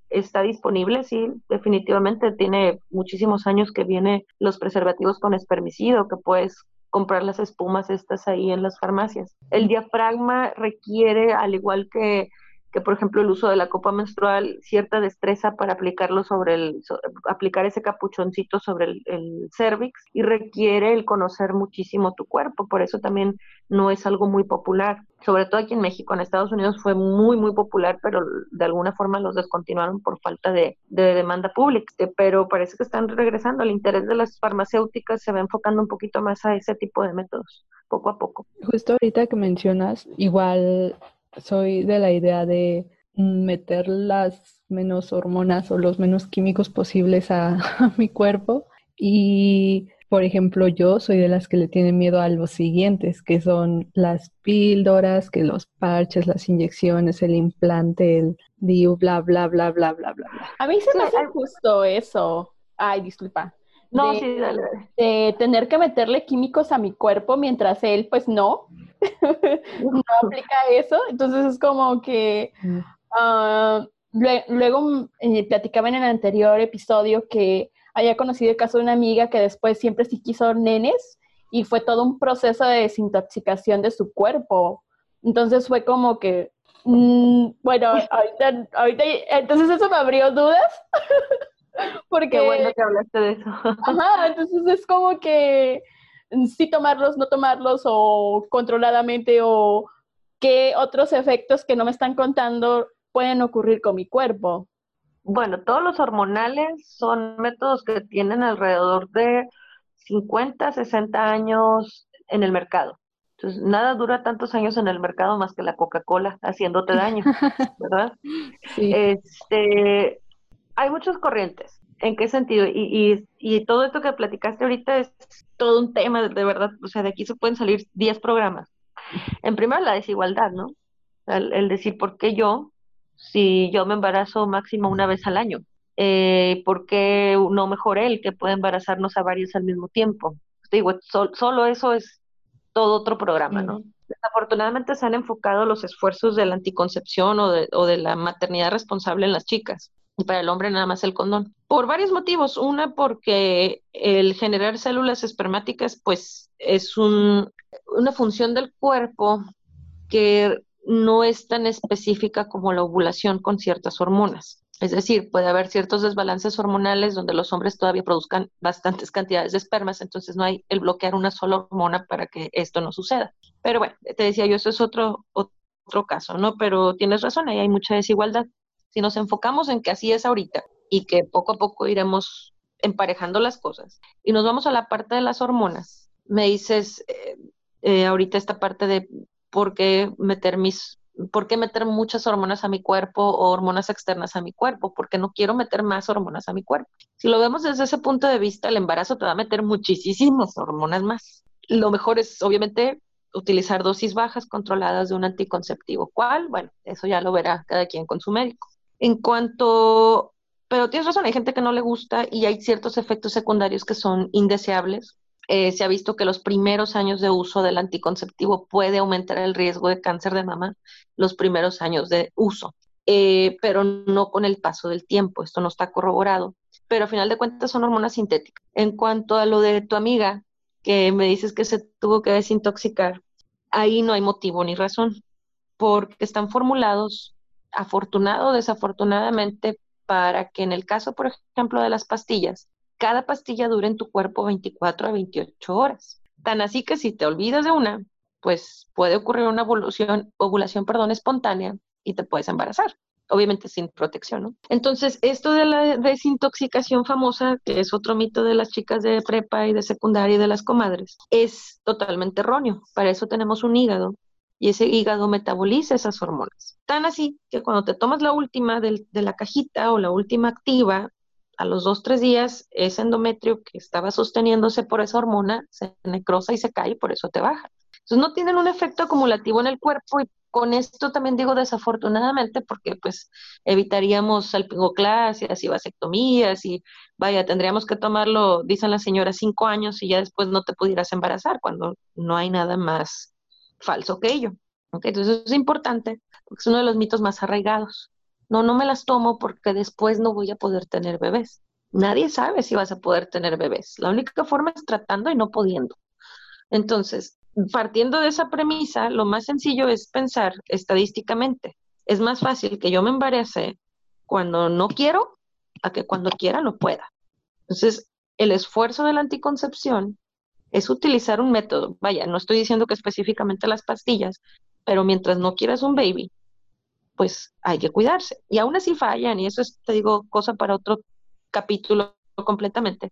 está disponible, sí, definitivamente tiene muchísimos años que viene los preservativos con espermicido, que puedes comprar las espumas estas ahí en las farmacias. El diafragma requiere, al igual que que por ejemplo el uso de la copa menstrual, cierta destreza para aplicarlo sobre el, aplicar ese capuchoncito sobre el, el cervix y requiere el conocer muchísimo tu cuerpo, por eso también no es algo muy popular, sobre todo aquí en México, en Estados Unidos fue muy, muy popular, pero de alguna forma los descontinuaron por falta de, de demanda pública, pero parece que están regresando, el interés de las farmacéuticas se va enfocando un poquito más a ese tipo de métodos poco a poco. Justo ahorita que mencionas, igual soy de la idea de meter las menos hormonas o los menos químicos posibles a, mi cuerpo y por ejemplo, yo soy de las que le tienen miedo a los siguientes, que son las píldoras, que los parches, las inyecciones, el implante, el DIU, bla, bla, bla, bla, bla, bla, bla. A mí se me hace justo eso. Ay, disculpa. No, sí, dale. De tener que meterle químicos a mi cuerpo mientras él, pues no. no aplica eso. Entonces es como que ah, luego eh, platicaba en el anterior episodio que había conocido el caso de una amiga que después siempre sí quiso nenes y fue todo un proceso de desintoxicación de su cuerpo. Entonces fue como que, mm, bueno, ahorita, ahorita, entonces eso me abrió dudas. Porque, Qué bueno que hablaste de eso. Ajá, entonces es como que si tomarlos, no tomarlos o controladamente o qué otros efectos que no me están contando pueden ocurrir con mi cuerpo. Bueno, todos los hormonales son métodos que tienen alrededor de 50, 60 años en el mercado. Entonces, nada dura tantos años en el mercado más que la Coca-Cola haciéndote daño, ¿verdad? Sí. Este, hay muchas corrientes. ¿En qué sentido? Y, y, todo esto que platicaste ahorita es todo un tema, de verdad. O sea, de aquí se pueden salir 10 programas. En primer, la desigualdad, ¿no? El, decir, ¿por qué yo, si yo me embarazo máximo una vez al año? Eh, ¿Por qué no mejor él, que puede embarazarnos a varios al mismo tiempo? Digo, solo eso es todo otro programa, ¿no? Desafortunadamente se han enfocado los esfuerzos de la anticoncepción o de, o de la maternidad responsable en las chicas y para el hombre nada más el condón. Por varios motivos. Una, porque el generar células espermáticas, pues es un, una función del cuerpo que no es tan específica como la ovulación con ciertas hormonas. Es decir, puede haber ciertos desbalances hormonales donde los hombres todavía produzcan bastantes cantidades de espermas, entonces no hay el bloquear una sola hormona para que esto no suceda. Pero bueno, te decía yo, eso es otro, otro caso, ¿no? Pero tienes razón, ahí hay mucha desigualdad. Si nos enfocamos en que así es ahorita y que poco a poco iremos emparejando las cosas y nos vamos a la parte de las hormonas, me dices eh, eh, ahorita esta parte de por qué meter mis ¿por qué meter muchas hormonas a mi cuerpo o hormonas externas a mi cuerpo? Porque no quiero meter más hormonas a mi cuerpo. Si lo vemos desde ese punto de vista, el embarazo te va a meter muchísimas hormonas más. Lo mejor es, obviamente, utilizar dosis bajas controladas de un anticonceptivo. ¿Cuál? Bueno, eso ya lo verá cada quien con su médico. En cuanto Pero tienes razón, hay gente que no le gusta y hay ciertos efectos secundarios que son indeseables. Eh, se ha visto que los primeros años de uso del anticonceptivo puede aumentar el riesgo de cáncer de mama, los primeros años de uso, eh, pero no con el paso del tiempo. Esto no está corroborado, pero a final de cuentas son hormonas sintéticas. En cuanto a lo de tu amiga, que me dices que se tuvo que desintoxicar, ahí no hay motivo ni razón, porque están formulados, afortunado o desafortunadamente, para que en el caso, por ejemplo, de las pastillas, cada pastilla dure en tu cuerpo 24 a 28 horas. Tan así que si te olvidas de una, pues puede ocurrir una ovulación, ovulación perdón, espontánea y te puedes embarazar obviamente sin protección, ¿no? Entonces, esto de la desintoxicación famosa, que es otro mito de las chicas de prepa y de secundaria y de las comadres, es totalmente erróneo. Para eso tenemos un hígado y ese hígado metaboliza esas hormonas. Tan así que cuando te tomas la última de la cajita o la última activa, a los dos, tres días, ese endometrio que estaba sosteniéndose por esa hormona se necrosa y se cae y por eso te baja. Entonces no tienen un efecto acumulativo en el cuerpo y con esto también digo desafortunadamente porque pues evitaríamos salpingoclasias y vasectomías y vaya, tendríamos que tomarlo, dicen las señoras, cinco años y ya después no te pudieras embarazar cuando no hay nada más falso que ello. Entonces es importante es uno de los mitos más arraigados. No, no me las tomo porque después no voy a poder tener bebés. Nadie sabe si vas a poder tener bebés. La única forma es tratando y no pudiendo. Entonces, partiendo de esa premisa, lo más sencillo es pensar estadísticamente. Es más fácil que yo me embarace cuando no quiero a que cuando quiera lo pueda. Entonces, el esfuerzo de la anticoncepción es utilizar un método. Vaya, no estoy diciendo que específicamente las pastillas, pero mientras no quieras un baby, pues hay que cuidarse. Y aún así fallan, y eso es, te digo, cosa para otro capítulo completamente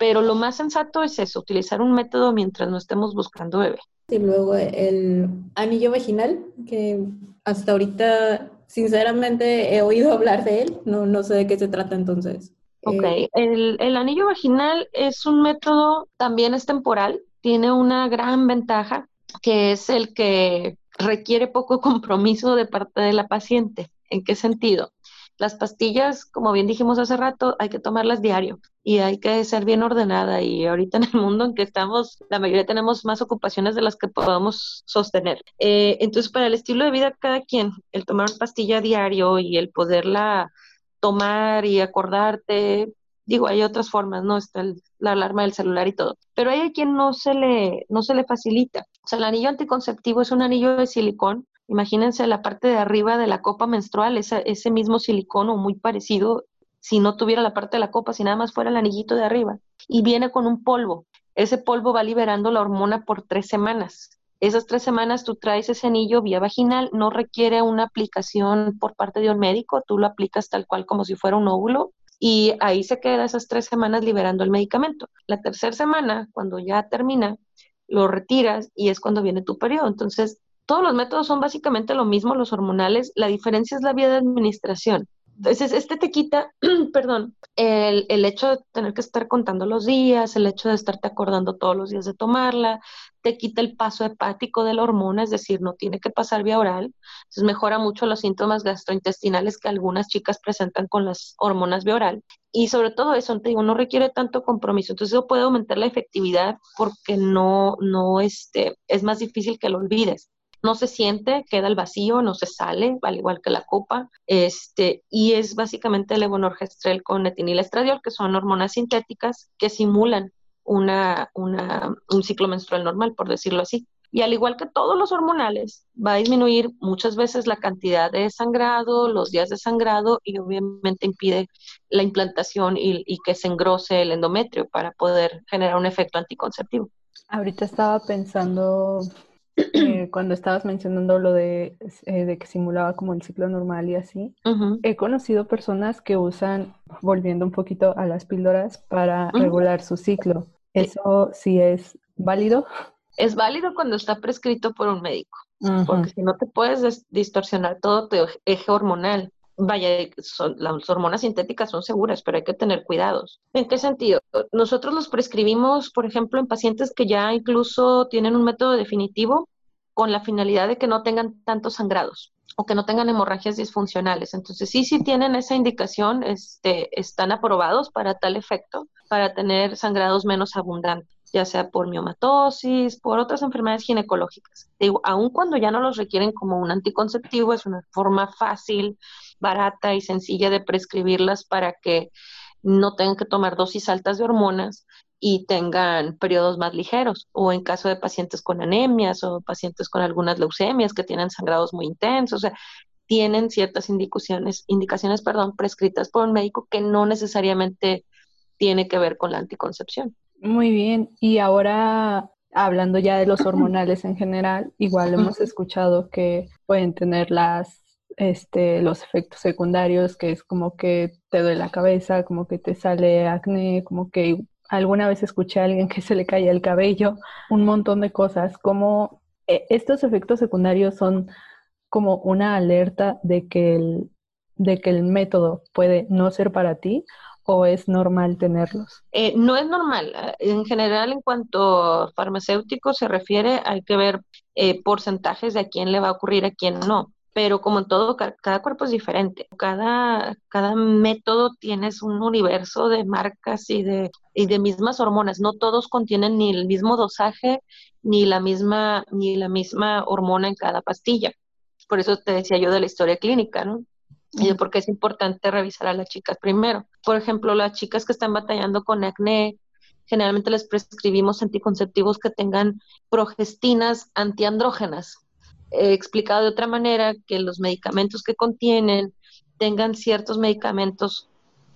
pero lo más sensato es eso, utilizar un método mientras no estemos buscando bebé. Y luego el anillo vaginal, que hasta ahorita sinceramente he oído hablar de él, no, no sé de qué se trata entonces. Ok, eh, el, el anillo vaginal es un método, también es temporal, tiene una gran ventaja, que es el que requiere poco compromiso de parte de la paciente. ¿En qué sentido? Las pastillas, como bien dijimos hace rato, hay que tomarlas diario y hay que ser bien ordenada y ahorita en el mundo en que estamos, la mayoría tenemos más ocupaciones de las que podamos sostener. Eh, entonces, para el estilo de vida cada quien, el tomar pastilla diario y el poderla tomar y acordarte, digo, hay otras formas, ¿no? Está la alarma del celular y todo, pero hay a quien no se le, no se le facilita. O sea, el anillo anticonceptivo es un anillo de silicón Imagínense la parte de arriba de la copa menstrual, ese mismo silicón o muy parecido, si no tuviera la parte de la copa, si nada más fuera el anillito de arriba. Y viene con un polvo. Ese polvo va liberando la hormona por tres semanas. Esas tres semanas tú traes ese anillo vía vaginal, no requiere una aplicación por parte de un médico, tú lo aplicas tal cual como si fuera un óvulo y ahí se queda esas tres semanas liberando el medicamento. La tercera semana, cuando ya termina, lo retiras y es cuando viene tu periodo. Entonces, todos los métodos son básicamente lo mismo, los hormonales, la diferencia es la vía de administración. Entonces, este te quita, perdón, el, el, hecho de tener que estar contando los días, el hecho de estarte acordando todos los días de tomarla, te quita el paso hepático de la hormona, es decir, no tiene que pasar vía oral. Entonces, mejora mucho los síntomas gastrointestinales que algunas chicas presentan con las hormonas vía oral. Y sobre todo eso, te digo, no requiere tanto compromiso. Entonces, eso puede aumentar la efectividad porque no, no, este, es más difícil que lo olvides no se siente, queda el vacío, no se sale, al igual que la copa, este, y es básicamente el levonorgestrel con etinilestradiol, que son hormonas sintéticas que simulan una, una, un ciclo menstrual normal, por decirlo así. Y al igual que todos los hormonales, va a disminuir muchas veces la cantidad de sangrado, los días de sangrado y obviamente impide la implantación y, y que se engrose el endometrio para poder generar un efecto anticonceptivo. Ahorita estaba pensando eh, cuando estabas mencionando lo de, eh, de, que simulaba como el ciclo normal y así, he conocido personas que usan, volviendo un poquito a las píldoras, para regular su ciclo. ¿Eso sí es válido? Es válido cuando está prescrito por un médico, porque si no te puedes distorsionar todo tu eje hormonal. Vaya, las hormonas sintéticas son seguras, pero hay que tener cuidados. ¿En qué sentido? Nosotros los prescribimos, por ejemplo, en pacientes que ya incluso tienen un método definitivo con la finalidad de que no tengan tantos sangrados o que no tengan hemorragias disfuncionales. Entonces, sí, sí tienen esa indicación, este, están aprobados para tal efecto, para tener sangrados menos abundantes, ya sea por miomatosis, por otras enfermedades ginecológicas. Digo, aun cuando ya no los requieren como un anticonceptivo, es una forma fácil, barata y sencilla de prescribirlas para que no tengan que tomar dosis altas de hormonas y tengan periodos más ligeros, o en caso de pacientes con anemias o pacientes con algunas leucemias que tienen sangrados muy intensos, o sea, tienen ciertas indicaciones, indicaciones perdón, prescritas por un médico que no necesariamente tiene que ver con la anticoncepción. Muy bien, y ahora hablando ya de los hormonales en general, igual hemos escuchado que pueden tener las este, los efectos secundarios, que es como que te duele la cabeza, como que te sale acné, como que alguna vez escuché a alguien que se le caía el cabello, un montón de cosas, como eh, estos efectos secundarios son como una alerta de que el, de que el método puede no ser para ti o es normal tenerlos? Eh, no es normal. En general, en cuanto farmacéutico se refiere, hay que ver eh, porcentajes de a quién le va a ocurrir, a quién no pero como en todo, cada cuerpo es diferente. Cada, cada método tienes un universo de marcas y de, y de mismas hormonas. No todos contienen ni el mismo dosaje ni la misma, ni la misma hormona en cada pastilla. Por eso te decía yo de la historia clínica, ¿no? Y de por qué es importante revisar a las chicas primero. Por ejemplo, las chicas que están batallando con acné, generalmente les prescribimos anticonceptivos que tengan progestinas antiandrógenas, explicado de otra manera, que los medicamentos que contienen tengan ciertos medicamentos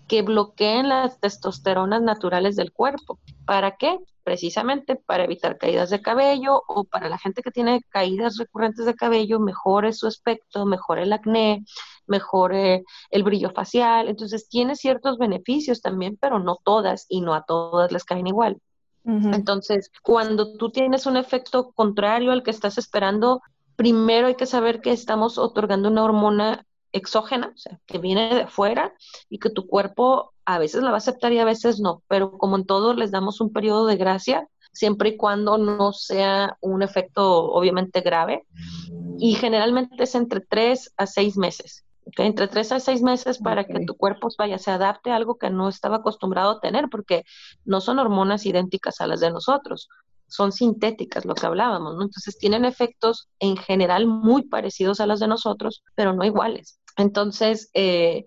que bloqueen las testosteronas naturales del cuerpo. ¿Para qué? Precisamente para evitar caídas de cabello o para la gente que tiene caídas recurrentes de cabello, mejore su aspecto, mejore el acné, mejore el brillo facial. Entonces tiene ciertos beneficios también, pero no todas y no a todas les caen igual. Entonces, cuando tú tienes un efecto contrario al que estás esperando, primero hay que saber que estamos otorgando una hormona exógena, o sea, que viene de afuera y que tu cuerpo a veces la va a aceptar y a veces no, pero como en todo les damos un periodo de gracia, siempre y cuando no sea un efecto obviamente grave y generalmente es entre tres a seis meses. Entre tres a seis meses para que tu cuerpo vaya, se adapte a algo que no estaba acostumbrado a tener, porque no son hormonas idénticas a las de nosotros son sintéticas, lo que hablábamos, ¿no? Entonces tienen efectos en general muy parecidos a los de nosotros, pero no iguales. Entonces, eh,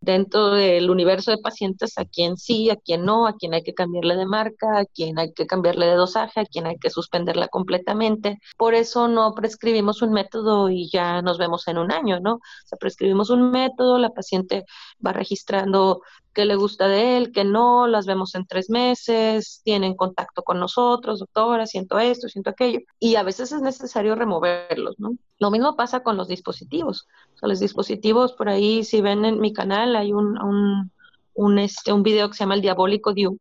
dentro del universo de pacientes, a quien sí, a quien no, a quien hay que cambiarle de marca, a quien hay que cambiarle de dosaje, a quien hay que suspenderla completamente. Por eso no prescribimos un método y ya nos vemos en un año, ¿no? O sea, prescribimos un método, la paciente va registrando qué le gusta de él, qué no, las vemos en tres meses, tienen contacto con nosotros, doctora, siento esto, siento aquello, y a veces es necesario removerlos, ¿no? Lo mismo pasa con los dispositivos. O sea, los dispositivos, por ahí, si ven en mi canal, hay un, un, un, este, un video que se llama El Diabólico Diu,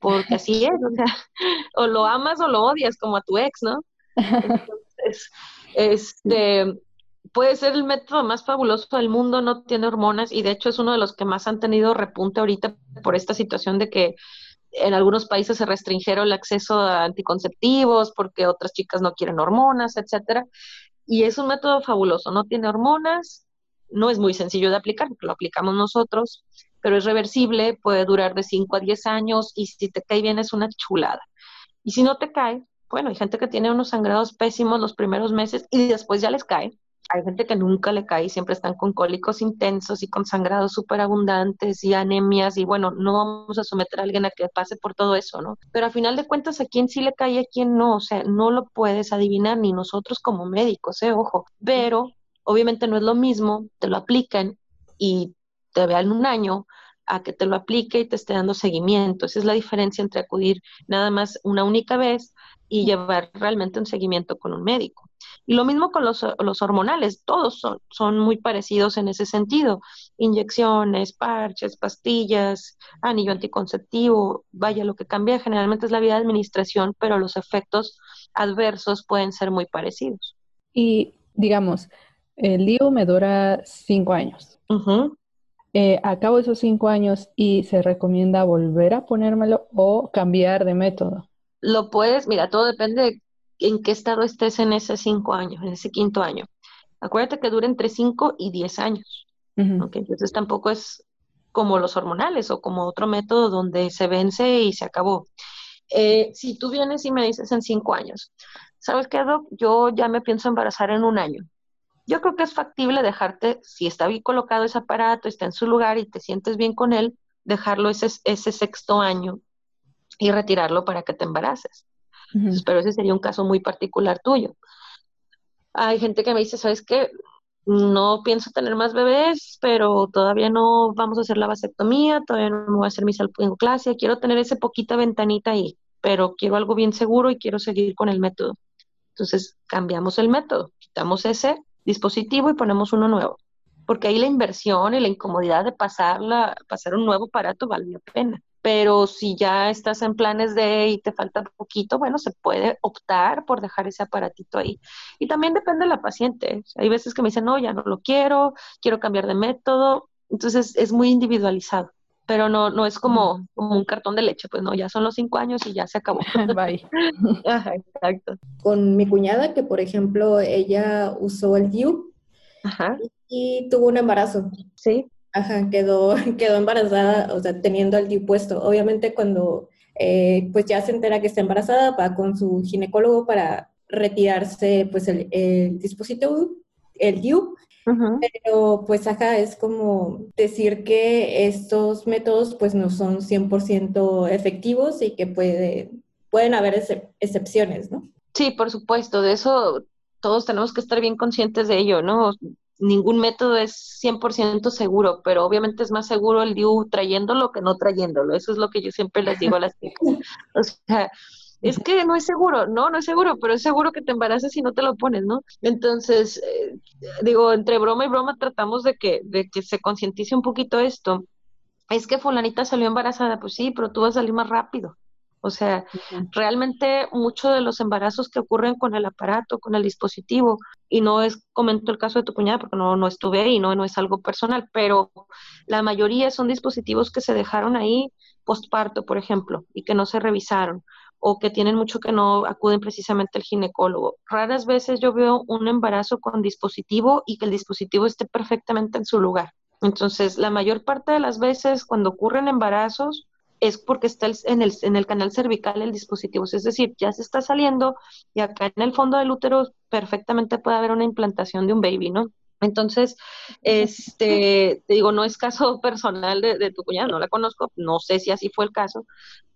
porque así es, o sea, o lo amas o lo odias, como a tu ex, ¿no? Entonces, este, puede ser el método más fabuloso del mundo, no tiene hormonas y de hecho es uno de los que más han tenido repunte ahorita por esta situación de que en algunos países se restringieron el acceso a anticonceptivos porque otras chicas no quieren hormonas, etcétera. Y es un método fabuloso, no tiene hormonas, no es muy sencillo de aplicar porque lo aplicamos nosotros, pero es reversible, puede durar de 5 a 10 años y si te cae bien es una chulada. Y si no te cae, bueno, hay gente que tiene unos sangrados pésimos los primeros meses y después ya les cae hay gente que nunca le cae y siempre están con cólicos intensos y con sangrados súper abundantes y anemias y bueno, no vamos a someter a alguien a que pase por todo eso, ¿no? Pero a final de cuentas, a quién sí le cae y a quién no, o sea, no lo puedes adivinar ni nosotros como médicos, ¿eh? Ojo, pero obviamente no es lo mismo, te lo aplican y te vean un año a que te lo aplique y te esté dando seguimiento. Esa es la diferencia entre acudir nada más una única vez y llevar realmente un seguimiento con un médico. Y lo mismo con los, hormonales, todos son, son, muy parecidos en ese sentido. Inyecciones, parches, pastillas, anillo anticonceptivo, vaya, lo que cambia generalmente es la vía de administración, pero los efectos adversos pueden ser muy parecidos. Y digamos, el lío me dura cinco años. Eh, acabo esos cinco años y se recomienda volver a ponérmelo o cambiar de método. Lo puedes, mira, todo depende de en qué estado estés en ese cinco años, en ese quinto año. Acuérdate que dura entre cinco y diez años. Entonces tampoco es como los hormonales o como otro método donde se vence y se acabó. Eh, si tú vienes y me dices en cinco años, ¿sabes qué, Doc? Yo ya me pienso embarazar en un año. Yo creo que es factible dejarte, si está bien colocado ese aparato, está en su lugar y te sientes bien con él, dejarlo ese, ese sexto año y retirarlo para que te embaraces. Pero ese sería un caso muy particular tuyo. Hay gente que me dice, ¿sabes qué? No pienso tener más bebés, pero todavía no vamos a hacer la vasectomía, todavía no voy a hacer mi salpingoclasia, quiero tener esa poquita ventanita ahí, pero quiero algo bien seguro y quiero seguir con el método. Entonces cambiamos el método, quitamos ese dispositivo y ponemos uno nuevo, porque ahí la inversión y la incomodidad de pasarla, pasar un nuevo aparato vale la pena. Pero si ya estás en planes de y te falta poquito, bueno, se puede optar por dejar ese aparatito ahí. Y también depende de la paciente. Hay veces que me dicen, no, ya no lo quiero, quiero cambiar de método. Entonces es muy individualizado pero no, no es como, como un cartón de leche, pues no, ya son los cinco años y ya se acabó. Bye. exacto. Con mi cuñada, que por ejemplo, ella usó el DIU y tuvo un embarazo. Sí. Ajá, quedó, quedó embarazada, o sea, teniendo DIU puesto. Obviamente cuando eh, pues ya se entera que está embarazada, va con su ginecólogo para retirarse pues el, el dispositivo, el DIU, pero pues acá es como decir que estos métodos pues no son 100% efectivos y que puede, pueden haber excepciones, ¿no? Sí, por supuesto, de eso todos tenemos que estar bien conscientes de ello, ¿no? Ningún método es 100% seguro, pero obviamente es más seguro el DIU trayéndolo que no trayéndolo. Eso es lo que yo siempre les digo a las chicas. O sea, es que no es seguro, no, no es seguro, pero es seguro que te embaraces si no te lo pones, ¿no? Entonces, eh, digo, entre broma y broma tratamos de que, de que se concientice un poquito esto. Es que fulanita salió embarazada, pues sí, pero tú vas a salir más rápido. O sea, realmente muchos de los embarazos que ocurren con el aparato, con el dispositivo, y no es, comento el caso de tu cuñada porque no, no estuve ahí, no, no es algo personal, pero la mayoría son dispositivos que se dejaron ahí postparto, por ejemplo, y que no se revisaron o que tienen mucho que no acuden precisamente al ginecólogo. Raras veces yo veo un embarazo con dispositivo y que el dispositivo esté perfectamente en su lugar. Entonces, la mayor parte de las veces cuando ocurren embarazos es porque está en el, en el canal cervical el dispositivo, es decir, ya se está saliendo y acá en el fondo del útero perfectamente puede haber una implantación de un baby, ¿no? Entonces, este, te digo, no es caso personal de, tu cuñada, no la conozco, no sé si así fue el caso,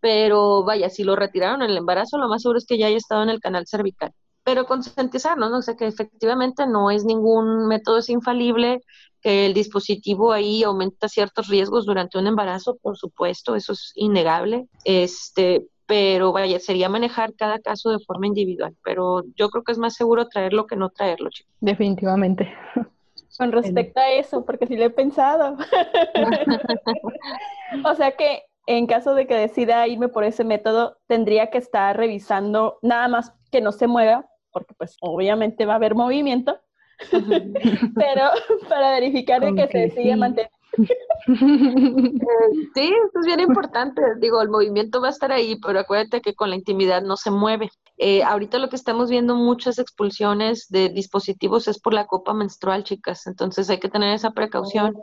pero vaya, si lo retiraron en el embarazo, lo más seguro es que ya haya estado en el canal cervical. Pero concientizarnos, ¿no? sé que efectivamente no es ningún método es infalible, que el dispositivo ahí aumenta ciertos riesgos durante un embarazo, por supuesto, eso es innegable. Este, pero vaya, sería manejar cada caso de forma individual, pero yo creo que es más seguro traerlo que no traerlo, chicos. Definitivamente. Con respecto a eso, porque sí lo he pensado. o sea que en caso de que decida irme por ese método, tendría que estar revisando nada más que no se mueva, porque pues obviamente va a haber movimiento, pero para verificar de que se sigue manteniendo sí, esto es bien importante. Digo, el movimiento va a estar ahí, pero acuérdate que con la intimidad no se mueve. Eh, ahorita lo que estamos viendo muchas expulsiones de dispositivos es por la copa menstrual, chicas. Entonces hay que tener esa precaución.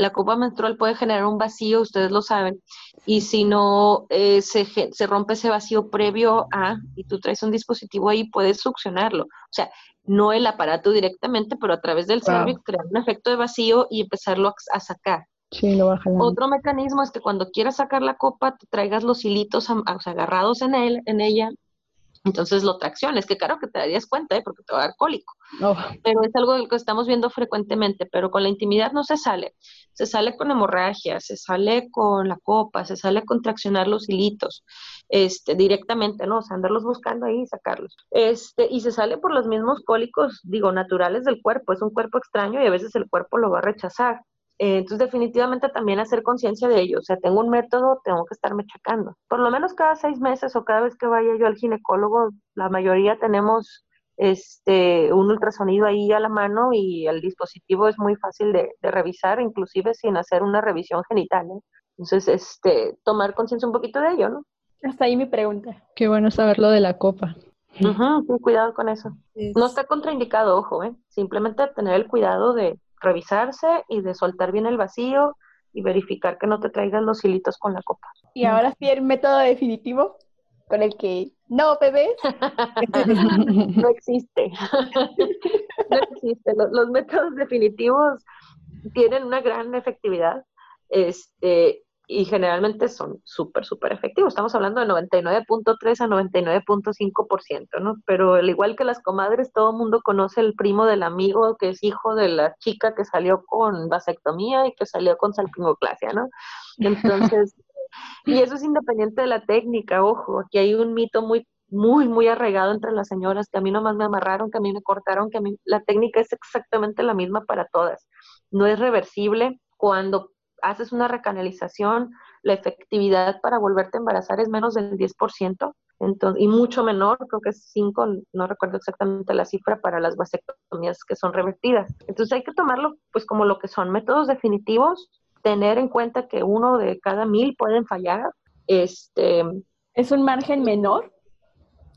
La copa menstrual puede generar un vacío, ustedes lo saben, y si no eh, se, se rompe ese vacío previo a, y tú traes un dispositivo ahí, puedes succionarlo. O sea, no el aparato directamente, pero a través del cervix crear un efecto de vacío y empezarlo a, sacar. Sí, lo Otro mecanismo es que cuando quieras sacar la copa, te traigas los hilitos agarrados en, él, en ella entonces lo tracciones, que claro que te darías cuenta, ¿eh? porque te va a dar cólico. Oh. Pero es algo que estamos viendo frecuentemente, pero con la intimidad no se sale. Se sale con hemorragia, se sale con la copa, se sale con traccionar los hilitos, este, directamente, ¿no? O sea, andarlos buscando ahí y sacarlos. Este, y se sale por los mismos cólicos, digo, naturales del cuerpo. Es un cuerpo extraño y a veces el cuerpo lo va a rechazar. Eh, entonces, definitivamente también hacer conciencia de ello. O sea, tengo un método, tengo que estarme checando. Por lo menos cada seis meses o cada vez que vaya yo al ginecólogo, la mayoría tenemos este, un ultrasonido ahí a la mano y el dispositivo es muy fácil de, revisar, inclusive sin hacer una revisión genital. ¿eh? Entonces, este, tomar conciencia un poquito de ello, ¿no? Hasta ahí mi pregunta. Qué bueno saber lo de la copa. cuidado con eso. No está contraindicado, ojo, ¿eh? Simplemente tener el cuidado de revisarse y de soltar bien el vacío y verificar que no te traigan los hilitos con la copa. Y ahora sí el método definitivo con el que no bebés no existe. no existe. Los, métodos definitivos tienen una gran efectividad. Este, y generalmente son súper, súper efectivos. Estamos hablando de 99.3 a 99.5%, ¿no? Pero al igual que las comadres, todo el mundo conoce el primo del amigo que es hijo de la chica que salió con vasectomía y que salió con salpingoclasia, ¿no? Entonces, y eso es independiente de la técnica, ojo, aquí hay un mito muy muy, muy arraigado entre las señoras, que a mí nomás me amarraron, que a mí me cortaron, que a mí la técnica es exactamente la misma para todas. No es reversible. Cuando haces una recanalización, la efectividad para volverte a embarazar es menos del 10%, entonces, y mucho menor, creo que es 5, no recuerdo exactamente la cifra para las vasectomías que son revertidas. Entonces hay que tomarlo pues como lo que son métodos definitivos, tener en cuenta que uno de cada mil pueden fallar. Este, ¿Es un margen menor?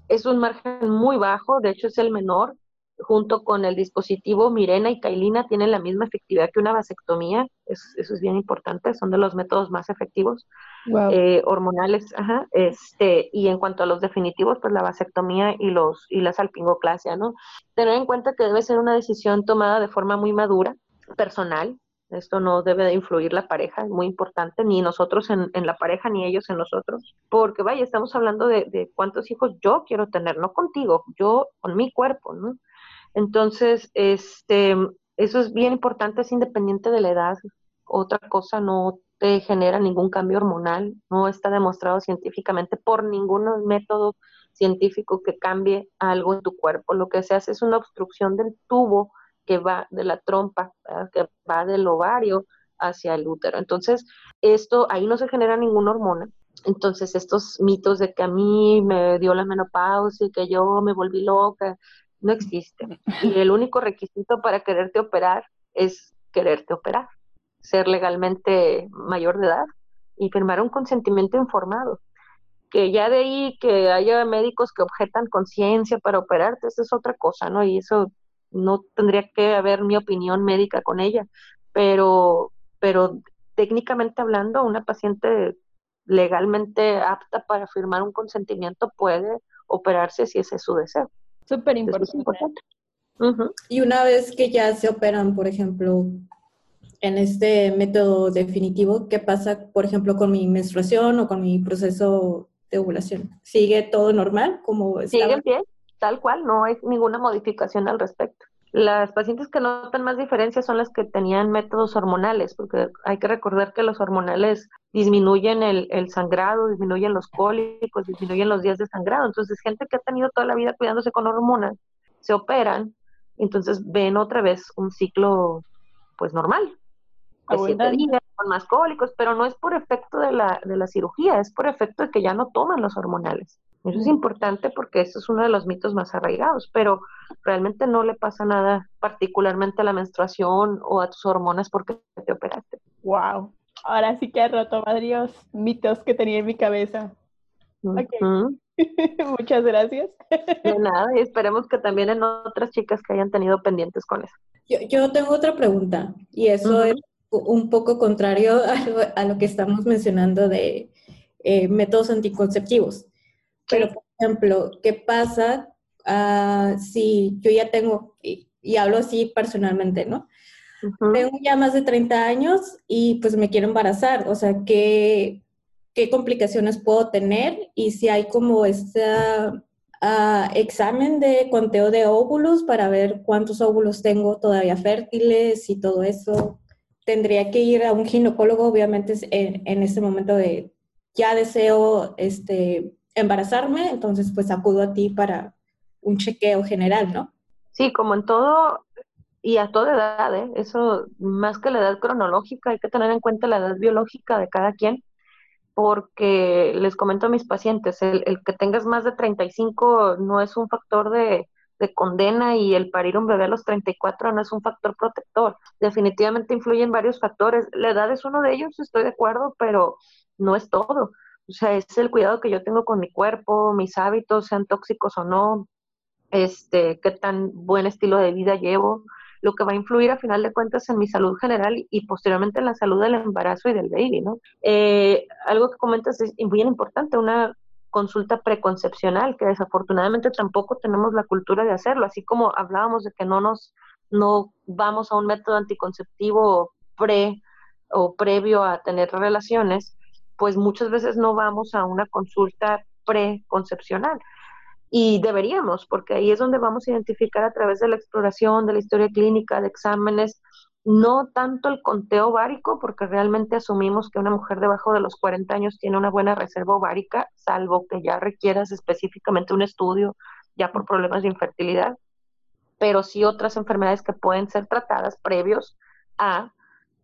Es un margen muy bajo, de hecho es el menor, junto con el dispositivo Mirena y Kailina tienen la misma efectividad que una vasectomía, eso, es bien importante, son de los métodos más efectivos eh, hormonales, ajá, este, y en cuanto a los definitivos, pues la vasectomía y los y la salpingoclasia, ¿no? Tener en cuenta que debe ser una decisión tomada de forma muy madura, personal, esto no debe de influir la pareja, es muy importante, ni nosotros en, la pareja, ni ellos en nosotros, porque vaya, estamos hablando de, de, cuántos hijos yo quiero tener, no contigo, yo con mi cuerpo, ¿no? Entonces, este, eso es bien importante, es independiente de la edad. Otra cosa no te genera ningún cambio hormonal, no está demostrado científicamente por ningún método científico que cambie algo en tu cuerpo. Lo que se hace es una obstrucción del tubo que va de la trompa, que va del ovario hacia el útero. Entonces, esto ahí no se genera ninguna hormona. Entonces, estos mitos de que a mí me dio la menopausia y que yo me volví loca, no existe. Y el único requisito para quererte operar es quererte operar, ser legalmente mayor de edad y firmar un consentimiento informado. Que ya de ahí que haya médicos que objetan conciencia para operarte, eso es otra cosa, ¿no? Y eso no tendría que haber mi opinión médica con ella, pero, pero técnicamente hablando, una paciente legalmente apta para firmar un consentimiento puede operarse si ese es su deseo. Súper importante. Y una vez que ya se operan, por ejemplo, en este método definitivo, ¿qué pasa, por ejemplo, con mi menstruación o con mi proceso de ovulación? ¿Sigue todo normal? Como Sigue en pie, tal cual, no hay ninguna modificación al respecto. Las pacientes que notan más diferencias son las que tenían métodos hormonales, porque hay que recordar que los hormonales disminuyen el, el, sangrado, disminuyen los cólicos, disminuyen los días de sangrado. Entonces, gente que ha tenido toda la vida cuidándose con hormonas, se operan, entonces ven otra vez un ciclo, pues normal, de siete días, con más cólicos, pero no es por efecto de la, de la cirugía, es por efecto de que ya no toman los hormonales. Eso es importante porque eso es uno de los mitos más arraigados, pero realmente no le pasa nada particularmente a la menstruación o a tus hormonas porque te operaste. Wow. Ahora sí que ha roto varios mitos que tenía en mi cabeza. Muchas gracias. De nada, y esperemos que también en otras chicas que hayan tenido pendientes con eso. Yo, tengo otra pregunta, y eso es un poco contrario a lo, que estamos mencionando de eh, métodos anticonceptivos. Pero, por ejemplo, ¿qué pasa uh, si yo ya tengo, y, hablo así personalmente, ¿no? Tengo ya más de 30 años y pues me quiero embarazar, o sea, ¿qué, qué complicaciones puedo tener? Y si hay como este examen de conteo de óvulos para ver cuántos óvulos tengo todavía fértiles y todo eso. Tendría que ir a un ginecólogo, obviamente, en, en este momento de ya deseo este, embarazarme, entonces pues acudo a ti para un chequeo general, ¿no? Sí, como en todo y a toda edad, ¿eh? eso más que la edad cronológica, hay que tener en cuenta la edad biológica de cada quien, porque les comento a mis pacientes, el, que tengas más de 35 no es un factor de, de condena y el parir un bebé a los 34 no es un factor protector. Definitivamente influyen varios factores. La edad es uno de ellos, estoy de acuerdo, pero no es todo O sea, es el cuidado que yo tengo con mi cuerpo, mis hábitos, sean tóxicos o no, este, qué tan buen estilo de vida llevo, lo que va a influir a final de cuentas en mi salud general y, posteriormente en la salud del embarazo y del baby, ¿no? Eh, algo que comentas es muy importante, una consulta preconcepcional, que desafortunadamente tampoco tenemos la cultura de hacerlo, así como hablábamos de que no nos, no vamos a un método anticonceptivo pre o previo a tener relaciones, pues muchas veces no vamos a una consulta preconcepcional. Y deberíamos, porque ahí es donde vamos a identificar a través de la exploración, de la historia clínica, de exámenes, no tanto el conteo ovárico, porque realmente asumimos que una mujer debajo de los 40 años tiene una buena reserva ovárica, salvo que ya requieras específicamente un estudio ya por problemas de infertilidad, pero sí otras enfermedades que pueden ser tratadas previos a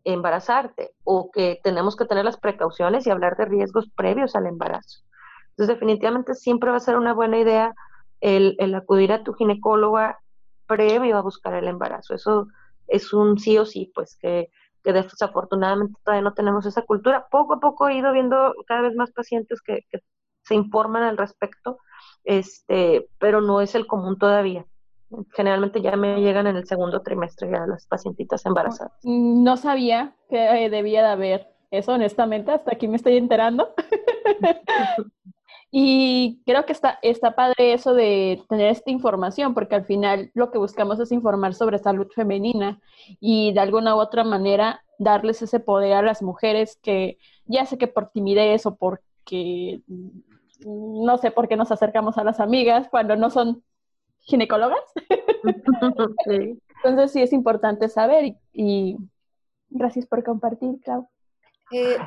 embarazarte o que tenemos que tener las precauciones y hablar de riesgos previos al embarazo. Entonces, definitivamente siempre va a ser una buena idea el, acudir a tu ginecóloga previo a buscar el embarazo. Eso es un sí o sí, pues que, desafortunadamente todavía no tenemos esa cultura. Poco a poco he ido viendo cada vez más pacientes que, que se informan al respecto, este, pero no es el común todavía. Generalmente ya me llegan en el segundo trimestre ya las pacientitas embarazadas. No sabía que debía de haber eso, honestamente, hasta aquí me estoy enterando. Y creo que está, está padre eso de tener esta información, porque al final lo que buscamos es informar sobre salud femenina y de alguna u otra manera darles ese poder a las mujeres que ya sé que por timidez o porque no sé por qué nos acercamos a las amigas cuando no son ginecólogas. Entonces sí es importante saber y, y gracias por compartir, Clau. Eh,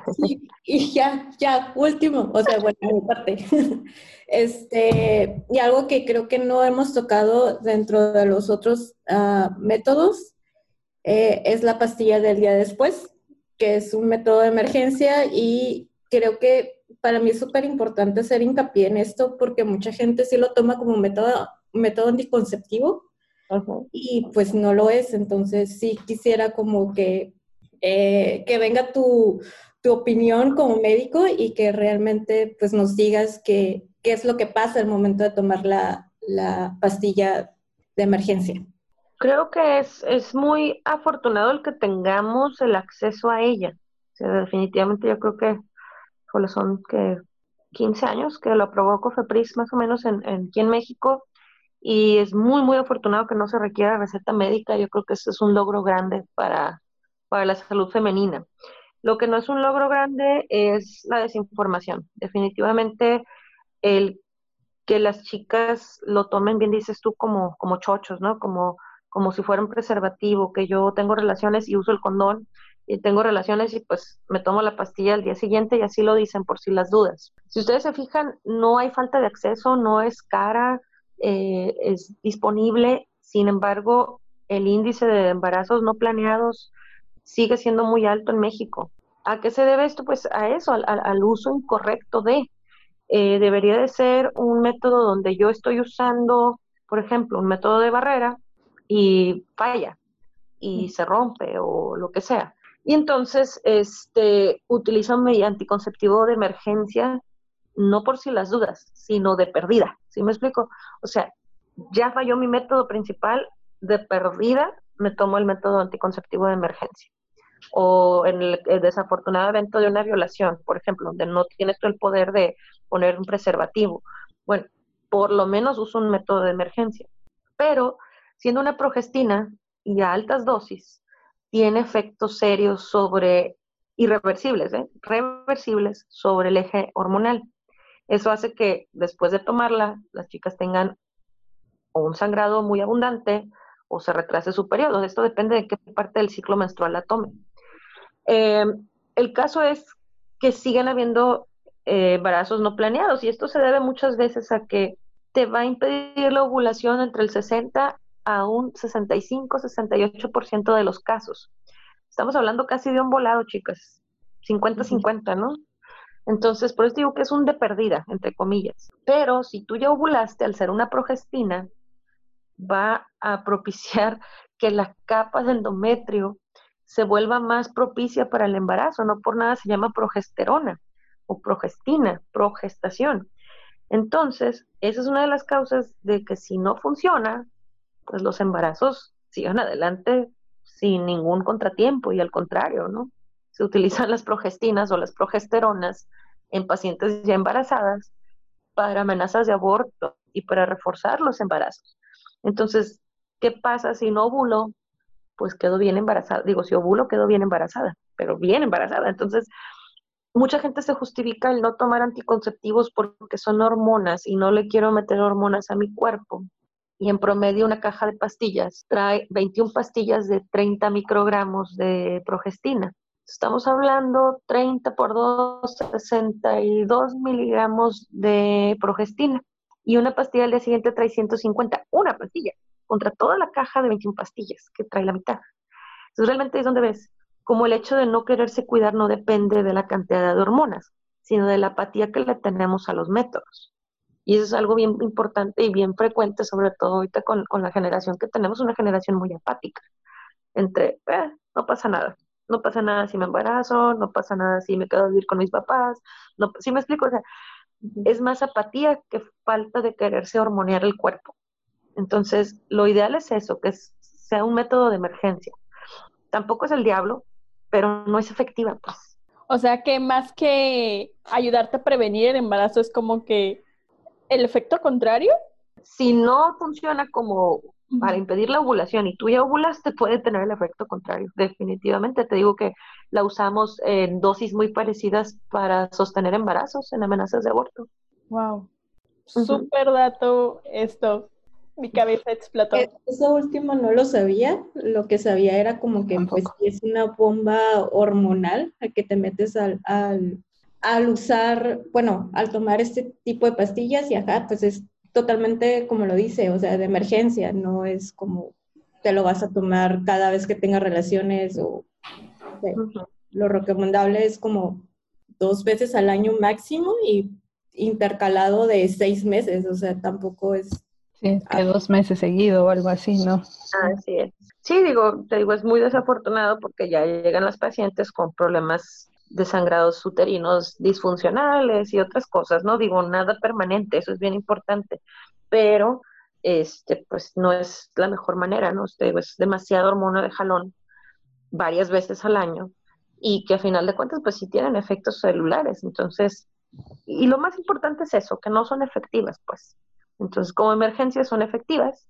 y ya, ya, último, o sea, bueno, mi parte. Este, y algo que creo que no hemos tocado dentro de los otros ah, métodos eh, es la pastilla del día después, que es un método de emergencia y creo que para mí es súper importante hacer hincapié en esto porque mucha gente sí lo toma como método, método anticonceptivo y pues no lo es. Entonces sí quisiera como que eh, que venga tu, opinión como médico y que realmente pues nos digas qué es lo que pasa al momento de tomar la, pastilla de emergencia. Creo que es, es muy afortunado el que tengamos el acceso a ella. definitivamente yo creo que son que 15 años que lo aprobó COFEPRIS más o menos en, en, aquí en México y es muy, muy afortunado que no se requiera receta médica. Yo creo que eso es un logro grande para, para la salud femenina. Lo que no es un logro grande es la desinformación. Definitivamente el que las chicas lo tomen bien, dices tú, como, como chochos, ¿no? Como, como si fuera un preservativo, que yo tengo relaciones y uso el condón y tengo relaciones y pues me tomo la pastilla al día siguiente y así lo dicen por si las dudas. Si ustedes se fijan, no hay falta de acceso, no es cara, eh, es disponible, sin embargo, el índice de embarazos no planeados sigue siendo muy alto en México. ¿A qué se debe esto? Pues a eso, al, uso incorrecto de. Eh, debería de ser un método donde yo estoy usando, por ejemplo, un método de barrera y falla y se rompe o lo que sea. Y entonces este, utilizo mi anticonceptivo de emergencia, no por si las dudas, sino de perdida. ¿Sí me explico? O sea, ya falló mi método principal, de perdida me tomo el método anticonceptivo de emergencia. O en el, desafortunado evento de una violación, por ejemplo, donde no tienes tú el poder de poner un preservativo. Bueno, por lo menos uso un método de emergencia. Pero siendo una progestina y a altas dosis, tiene efectos serios sobre, irreversibles, ¿eh? reversibles sobre el eje hormonal. Eso hace que después de tomarla, las chicas tengan un sangrado muy abundante, o se retrase su periodo. Esto depende de qué parte del ciclo menstrual la tome. Eh, el caso es que siguen habiendo eh, embarazos no planeados y esto se debe muchas veces a que te va a impedir la ovulación entre el 60 a un 65-68% de los casos. Estamos hablando casi de un volado, chicas. 50-50, ¿no? Entonces, por eso digo que es un de perdida, entre comillas. Pero si tú ya ovulaste al ser una progestina, va a propiciar que la capa de endometrio se vuelva más propicia para el embarazo, no por nada se llama progesterona o progestina, progestación. Entonces, esa es una de las causas de que si no funciona, pues los embarazos sigan adelante sin ningún contratiempo y al contrario, ¿no? Se utilizan las progestinas o las progesteronas en pacientes ya embarazadas para amenazas de aborto y para reforzar los embarazos. Entonces, ¿qué pasa si no ovulo? Pues quedo bien embarazada. Digo, si ovulo, quedo bien embarazada, pero bien embarazada. Entonces, mucha gente se justifica el no tomar anticonceptivos porque son hormonas y no le quiero meter hormonas a mi cuerpo. Y en promedio una caja de pastillas trae 21 pastillas de 30 microgramos de progestina. Estamos hablando 30 por 2, 62 miligramos de progestina. Y una pastilla al día siguiente trae 150, una pastilla, contra toda la caja de 21 pastillas que trae la mitad. Entonces realmente es donde ves como el hecho de no quererse cuidar no depende de la cantidad de hormonas, sino de la apatía que le tenemos a los métodos. Y eso es algo bien importante y bien frecuente, sobre todo ahorita con, la generación que tenemos, una generación muy apática. Entre, eh, no pasa nada, no pasa nada si me embarazo, no pasa nada si me quedo a vivir con mis papás, no, si me explico, o sea, es más apatía que falta de quererse hormonear el cuerpo. Entonces, lo ideal es eso, que sea un método de emergencia. Tampoco es el diablo, pero no es efectiva, pues. O sea que más que ayudarte a prevenir el embarazo es como que el efecto contrario. Si no funciona como para impedir la ovulación y tú ya ovulaste, puede tener el efecto contrario. Definitivamente te digo que la usamos en dosis muy parecidas para sostener embarazos en amenazas de aborto. Wow. Súper dato esto mi cabeza explotó. Eh, eso último no lo sabía, lo que sabía era como que pues es una bomba hormonal a que te metes al, al, al, usar, bueno, al tomar este tipo de pastillas y acá pues es totalmente como lo dice, o sea, de emergencia, no es como te lo vas a tomar cada vez que tengas relaciones o lo recomendable es como dos veces al año máximo y intercalado de seis meses, o sea, tampoco es Sí, que dos meses seguido o algo así, ¿no? Así es. Sí, digo, te digo, es muy desafortunado porque ya llegan las pacientes con problemas de sangrados uterinos disfuncionales y otras cosas, ¿no? Digo, nada permanente, eso es bien importante, pero este, pues no es la mejor manera, ¿no? Usted es demasiado hormona de jalón varias veces al año y que a final de cuentas, pues sí tienen efectos celulares, entonces, y lo más importante es eso, que no son efectivas, pues. Entonces, como emergencias son efectivas,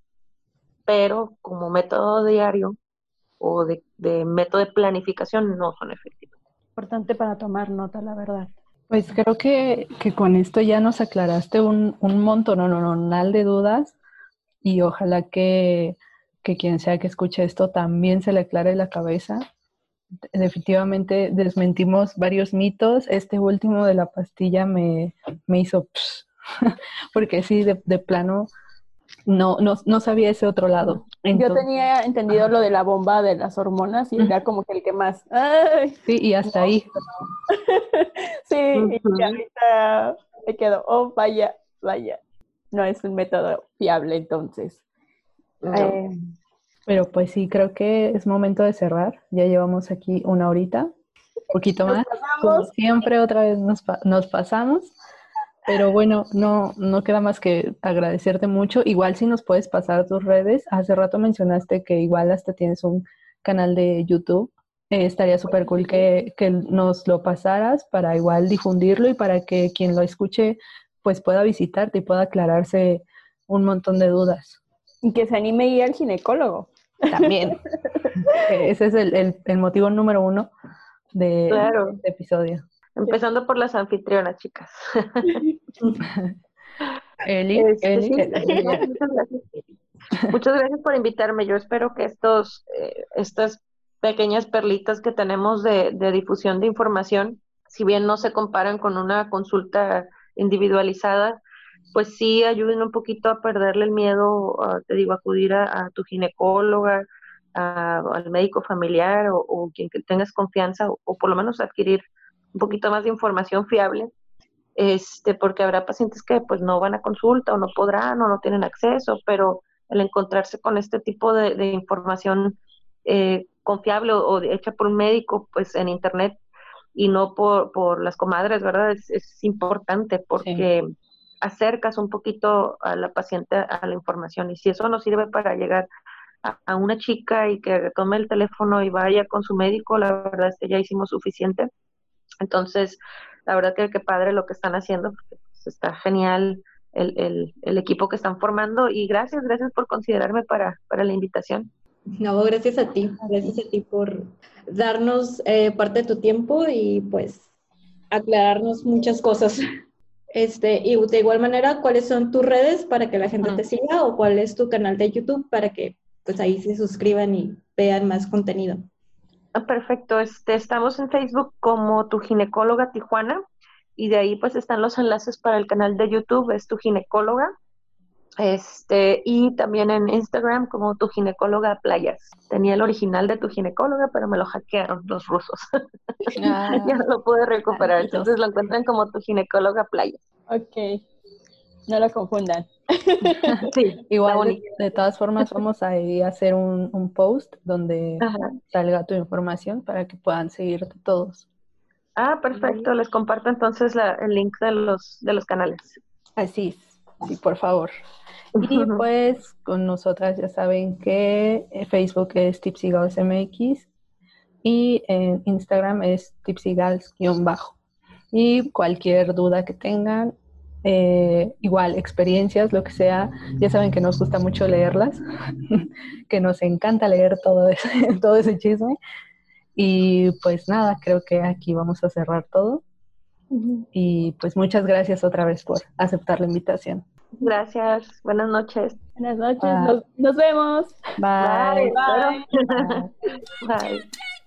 pero como método diario o de, método de planificación no son efectivas. Importante para tomar nota, la verdad. Pues creo que, con esto ya nos aclaraste un, un montón de dudas y ojalá que, que quien sea que escuche esto también se le aclare la cabeza. Definitivamente desmentimos varios mitos. Este último de la pastilla me, me hizo porque sí, de, plano, no, no, no, sabía ese otro lado. Yo tenía entendido lo de la bomba de las hormonas y era como que el que más. sí, y hasta ahí. sí, y ahorita me quedo, oh, vaya, vaya. No es un método fiable entonces. Eh, pero pues sí, creo que es momento de cerrar. Ya llevamos aquí una horita, un poquito más. Como siempre, otra vez nos, nos pasamos. Pero bueno, no, no queda más que agradecerte mucho. Igual si nos puedes pasar tus redes. Hace rato mencionaste que igual hasta tienes un canal de YouTube. Eh, estaría súper cool que, que, nos lo pasaras para igual difundirlo y para que quien lo escuche pues pueda visitarte y pueda aclararse un montón de dudas. Y que se anime a ir al ginecólogo. También. Ese es el, el, motivo número uno de, de este episodio. Empezando por las anfitrionas, chicas. Eli, este, muchas, gracias. por invitarme. Yo espero que estos, eh, estas pequeñas perlitas que tenemos de, difusión de información, si bien no se comparan con una consulta individualizada, pues sí ayuden un poquito a perderle el miedo, te digo, acudir a, tu ginecóloga, al médico familiar o, quien que tengas confianza, o por lo menos adquirir un poquito más de información fiable, este, porque habrá pacientes que pues no van a consulta o no podrán o no tienen acceso, pero el encontrarse con este tipo de, información eh, confiable o, hecha por un médico, pues en internet y no por, por las comadres, ¿verdad? Es, es importante porque acercas un poquito a la paciente a la información y si eso nos sirve para llegar a, una chica y que tome el teléfono y vaya con su médico, la verdad es que ya hicimos suficiente. Entonces, la verdad que qué padre lo que están haciendo, porque pues, está genial el, el, el, equipo que están formando y gracias, gracias por considerarme para, para la invitación. No, gracias a ti, gracias a ti por darnos eh, parte de tu tiempo y pues aclararnos muchas cosas. Este, y de igual manera, ¿cuáles son tus redes para que la gente te siga o cuál es tu canal de YouTube para que pues ahí se suscriban y vean más contenido? Ah, perfecto, este, estamos en Facebook como tu ginecóloga Tijuana y de ahí pues están los enlaces para el canal de YouTube, es tu ginecóloga. Este, y también en Instagram como tu ginecóloga playas. Tenía el original de tu ginecóloga, pero me lo hackearon los rusos. Ah. ya no lo pude recuperar, entonces lo encuentran como tu ginecóloga playas. Ok, no lo confundan. sí, igual de, todas formas vamos a hacer un, un post donde salga tu información para que puedan seguirte todos. Ah, perfecto. Les comparto entonces el link de los, de los canales. Así es. Sí, por favor. Y pues con nosotras ya saben que eh, Facebook es tipsigals.mx y en Instagram es tipsigals-bajo. Y cualquier duda que tengan, eh, igual experiencias, lo que sea, ya saben que nos gusta mucho leerlas, que nos encanta leer todo ese, todo ese chisme. Y pues nada, creo que aquí vamos a cerrar todo. Y pues muchas gracias otra vez por aceptar la invitación. Gracias, buenas noches. Buenas noches, nos, nos, vemos. Bye. Bye. Bye. Bye.